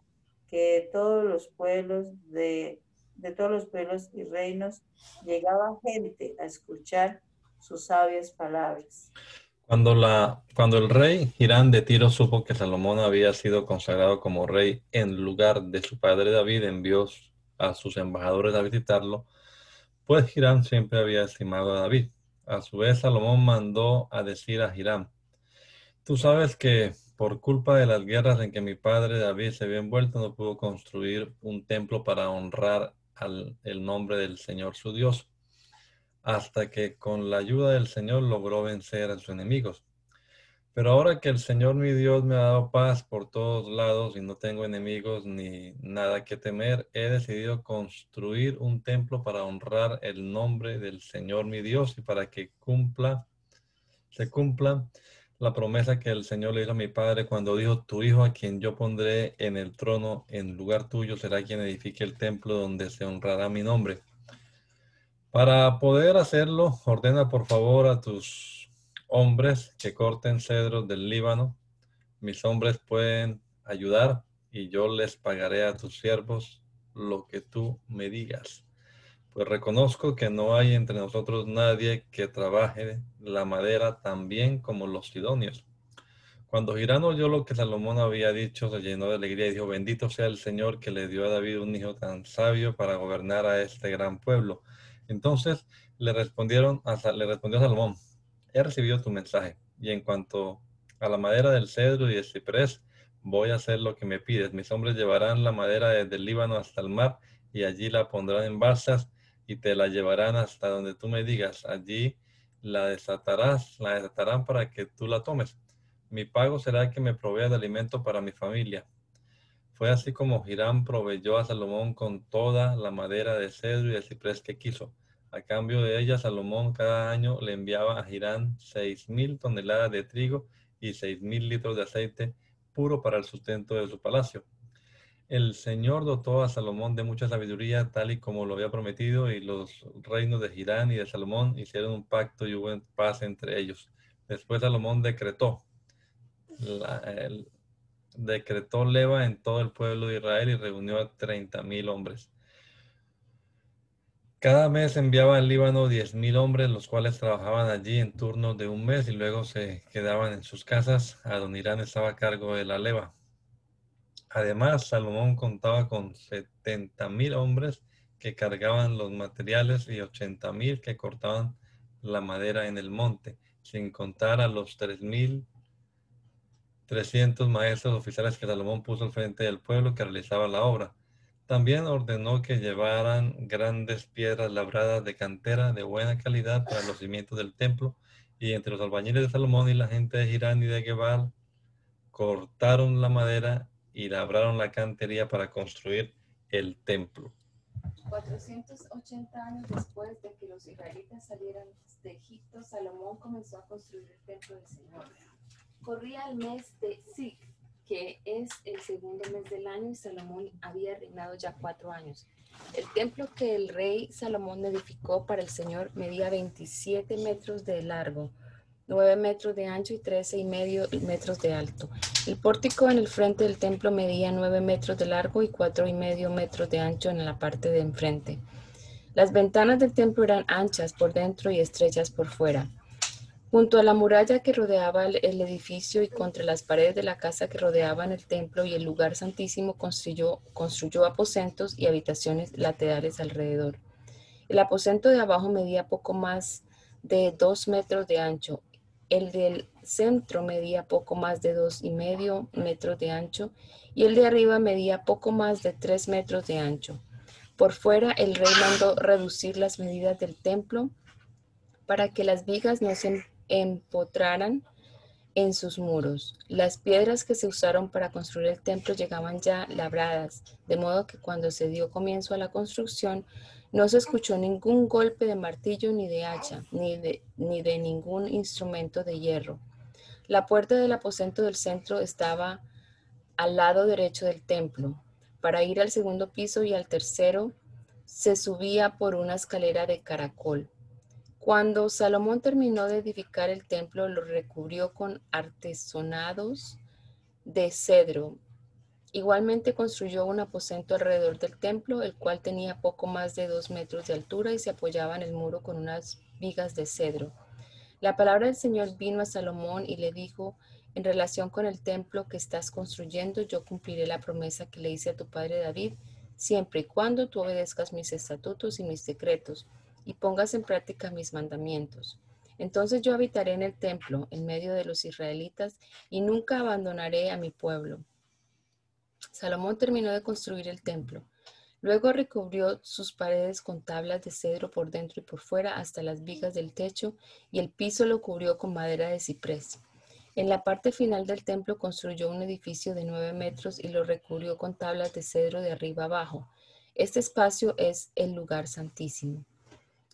que todos los pueblos de, de todos los pueblos y reinos llegaba gente a escuchar sus sabias palabras. Cuando, la, cuando el rey Hirán de Tiro supo que Salomón había sido consagrado como rey en lugar de su padre David, envió a sus embajadores a visitarlo, pues Hirán siempre había estimado a David. A su vez, Salomón mandó a decir a Hirán, tú sabes que por culpa de las guerras en que mi padre David se vio envuelto, no pudo construir un templo para honrar al, el nombre del Señor su Dios hasta que con la ayuda del Señor logró vencer a sus enemigos. Pero ahora que el Señor mi Dios me ha dado paz por todos lados y no tengo enemigos ni nada que temer, he decidido construir un templo para honrar el nombre del Señor mi Dios y para que cumpla, se cumpla la promesa que el Señor le hizo a mi padre cuando dijo, tu hijo a quien yo pondré en el trono en lugar tuyo será quien edifique el templo donde se honrará mi nombre. Para poder hacerlo, ordena por favor a tus hombres que corten cedros del Líbano. Mis hombres pueden ayudar y yo les pagaré a tus siervos lo que tú me digas. Pues reconozco que no hay entre nosotros nadie que trabaje la madera tan bien como los sidonios. Cuando Girán oyó lo que Salomón había dicho, se llenó de alegría y dijo, bendito sea el Señor que le dio a David un hijo tan sabio para gobernar a este gran pueblo. Entonces le respondieron a, le respondió Salomón, he recibido tu mensaje y en cuanto a la madera del cedro y el ciprés, voy a hacer lo que me pides. Mis hombres llevarán la madera desde el Líbano hasta el mar y allí la pondrán en balsas y te la llevarán hasta donde tú me digas. Allí la desatarás, la desatarán para que tú la tomes. Mi pago será que me provea de alimento para mi familia. Fue así como Hirán proveyó a Salomón con toda la madera de cedro y de ciprés que quiso. A cambio de ella, Salomón cada año le enviaba a Girán seis mil toneladas de trigo y seis mil litros de aceite puro para el sustento de su palacio. El Señor dotó a Salomón de mucha sabiduría, tal y como lo había prometido, y los reinos de Girán y de Salomón hicieron un pacto y hubo paz entre ellos. Después Salomón decretó, decretó leva en todo el pueblo de Israel y reunió a treinta mil hombres. Cada mes enviaba al Líbano diez mil hombres, los cuales trabajaban allí en turnos de un mes y luego se quedaban en sus casas. Adonirán estaba a cargo de la leva. Además, Salomón contaba con setenta mil hombres que cargaban los materiales y ochenta mil que cortaban la madera en el monte, sin contar a los tres mil trescientos maestros oficiales que Salomón puso al frente del pueblo que realizaba la obra. También ordenó que llevaran grandes piedras labradas de cantera de buena calidad para los cimientos del templo, y entre los albañiles de Salomón y la gente de Girán y de Gebal cortaron la madera y labraron la cantería para construir el templo. 480 años después de que los israelitas salieran de Egipto, Salomón comenzó a construir el templo del Señor. Corría el mes de Sig, que es el segundo mes del año y Salomón había reinado ya cuatro años. El templo que el rey Salomón edificó para el Señor medía 27 metros de largo, 9 metros de ancho y 13 y medio metros de alto. El pórtico en el frente del templo medía 9 metros de largo y 4 y medio metros de ancho en la parte de enfrente. Las ventanas del templo eran anchas por dentro y estrechas por fuera. Junto a la muralla que rodeaba el, edificio y contra las paredes de la casa que rodeaban el templo y el lugar santísimo construyó, construyó aposentos y habitaciones laterales alrededor. El aposento de abajo medía poco más de dos metros de ancho. El del centro medía poco más de dos y medio metros de ancho y el de arriba medía poco más de tres metros de ancho. Por fuera el rey mandó reducir las medidas del templo para que las vigas no se empotraran en sus muros. Las piedras que se usaron para construir el templo llegaban ya labradas, de modo que cuando se dio comienzo a la construcción, no se escuchó ningún golpe de martillo ni de hacha, ni de, ni de ningún instrumento de hierro. La puerta del aposento del centro estaba al lado derecho del templo. Para ir al segundo piso y al tercero se subía por una escalera de caracol. Cuando Salomón terminó de edificar el templo, lo recubrió con artesonados de cedro. Igualmente construyó un aposento alrededor del templo, el cual tenía poco más de dos metros de altura y se apoyaba en el muro con unas vigas de cedro. La palabra del Señor vino a Salomón y le dijo, en relación con el templo que estás construyendo, yo cumpliré la promesa que le hice a tu padre David, siempre y cuando tú obedezcas mis estatutos y mis decretos y pongas en práctica mis mandamientos. Entonces yo habitaré en el templo, en medio de los israelitas, y nunca abandonaré a mi pueblo. Salomón terminó de construir el templo. Luego recubrió sus paredes con tablas de cedro por dentro y por fuera hasta las vigas del techo, y el piso lo cubrió con madera de ciprés. En la parte final del templo construyó un edificio de nueve metros y lo recubrió con tablas de cedro de arriba abajo. Este espacio es el lugar santísimo.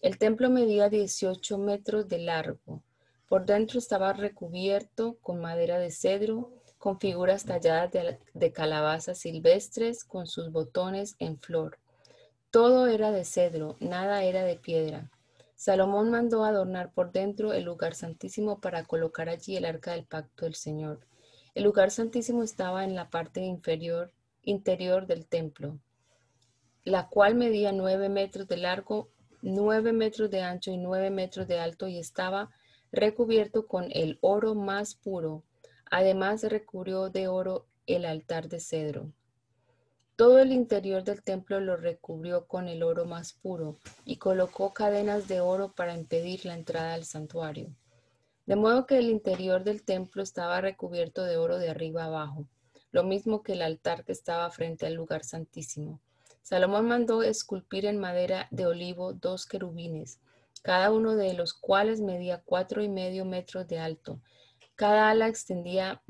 El templo medía 18 metros de largo. Por dentro estaba recubierto con madera de cedro, con figuras talladas de, calabazas silvestres con sus botones en flor. Todo era de cedro, nada era de piedra. Salomón mandó adornar por dentro el lugar santísimo para colocar allí el arca del pacto del Señor. El lugar santísimo estaba en la parte inferior, interior del templo, la cual medía nueve metros de largo nueve metros de ancho y nueve metros de alto y estaba recubierto con el oro más puro. Además recubrió de oro el altar de cedro. Todo el interior del templo lo recubrió con el oro más puro y colocó cadenas de oro para impedir la entrada al santuario. De modo que el interior del templo estaba recubierto de oro de arriba abajo, lo mismo que el altar que estaba frente al lugar santísimo. Salomón mandó esculpir en madera de olivo dos querubines, cada uno de los cuales medía cuatro y medio metros de alto. Cada ala, extendida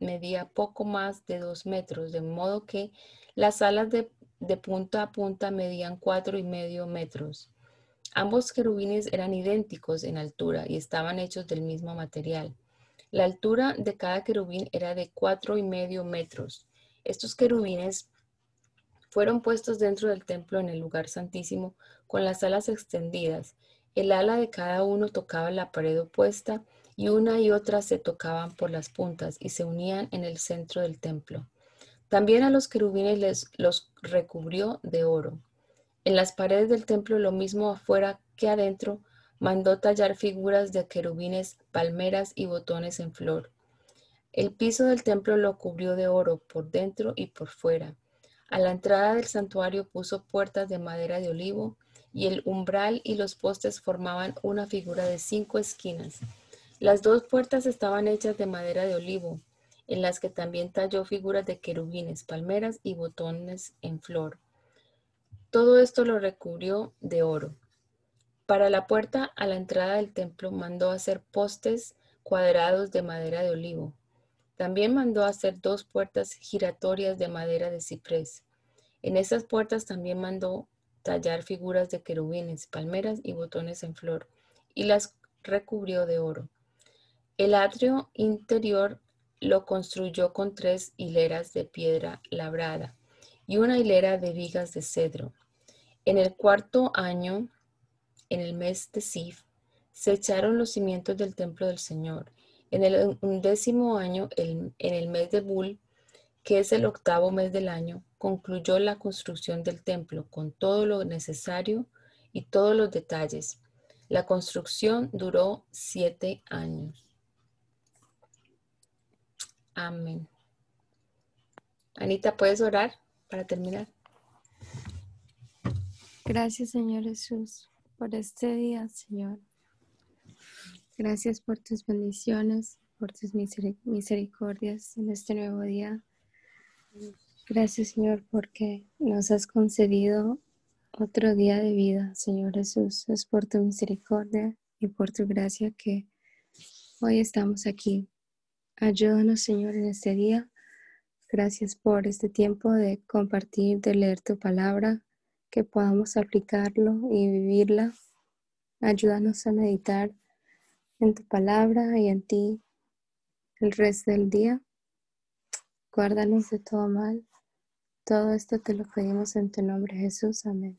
medía poco más de dos metros, de modo que las alas de punta a punta medían cuatro y medio metros. Ambos querubines eran idénticos en altura y estaban hechos del mismo material. La altura de cada querubín era de cuatro y medio metros. Estos querubines fueron puestos dentro del templo en el lugar santísimo con las alas extendidas. El ala de cada uno tocaba la pared opuesta y una y otra se tocaban por las puntas y se unían en el centro del templo. También a los querubines les, los recubrió de oro. En las paredes del templo, lo mismo afuera que adentro, mandó tallar figuras de querubines, palmeras y botones en flor. El piso del templo lo cubrió de oro por dentro y por fuera. A la entrada del santuario puso puertas de madera de olivo y el umbral y los postes formaban una figura de cinco esquinas. Las dos puertas estaban hechas de madera de olivo, en las que también talló figuras de querubines, palmeras y botones en flor. Todo esto lo recubrió de oro. Para la puerta a la entrada del templo mandó hacer postes cuadrados de madera de olivo. También mandó hacer dos puertas giratorias de madera de ciprés. En estas puertas también mandó tallar figuras de querubines, palmeras y botones en flor, y las recubrió de oro. El atrio interior lo construyó con tres hileras de piedra labrada y una hilera de vigas de cedro. En el cuarto año, en el mes de Sif, se echaron los cimientos del templo del Señor. En el undécimo año, en el mes de Bul, que es el octavo mes del año, concluyó la construcción del templo con todo lo necesario y todos los detalles. La construcción duró siete años. Amén. Anita, ¿puedes orar para terminar? Gracias, Señor Jesús, por este día, Señor. Gracias por tus bendiciones, por tus misericordias en este nuevo día. Gracias, Señor, porque nos has concedido otro día de vida, Señor Jesús. Es por tu misericordia y por tu gracia que hoy estamos aquí. Ayúdanos, Señor, en este día. Gracias por este tiempo de compartir, de leer tu palabra, que podamos aplicarlo y vivirla. Ayúdanos a meditar en tu palabra y en ti el resto del día. Guárdanos de todo mal todo esto te lo pedimos en tu nombre, Jesús. Amén.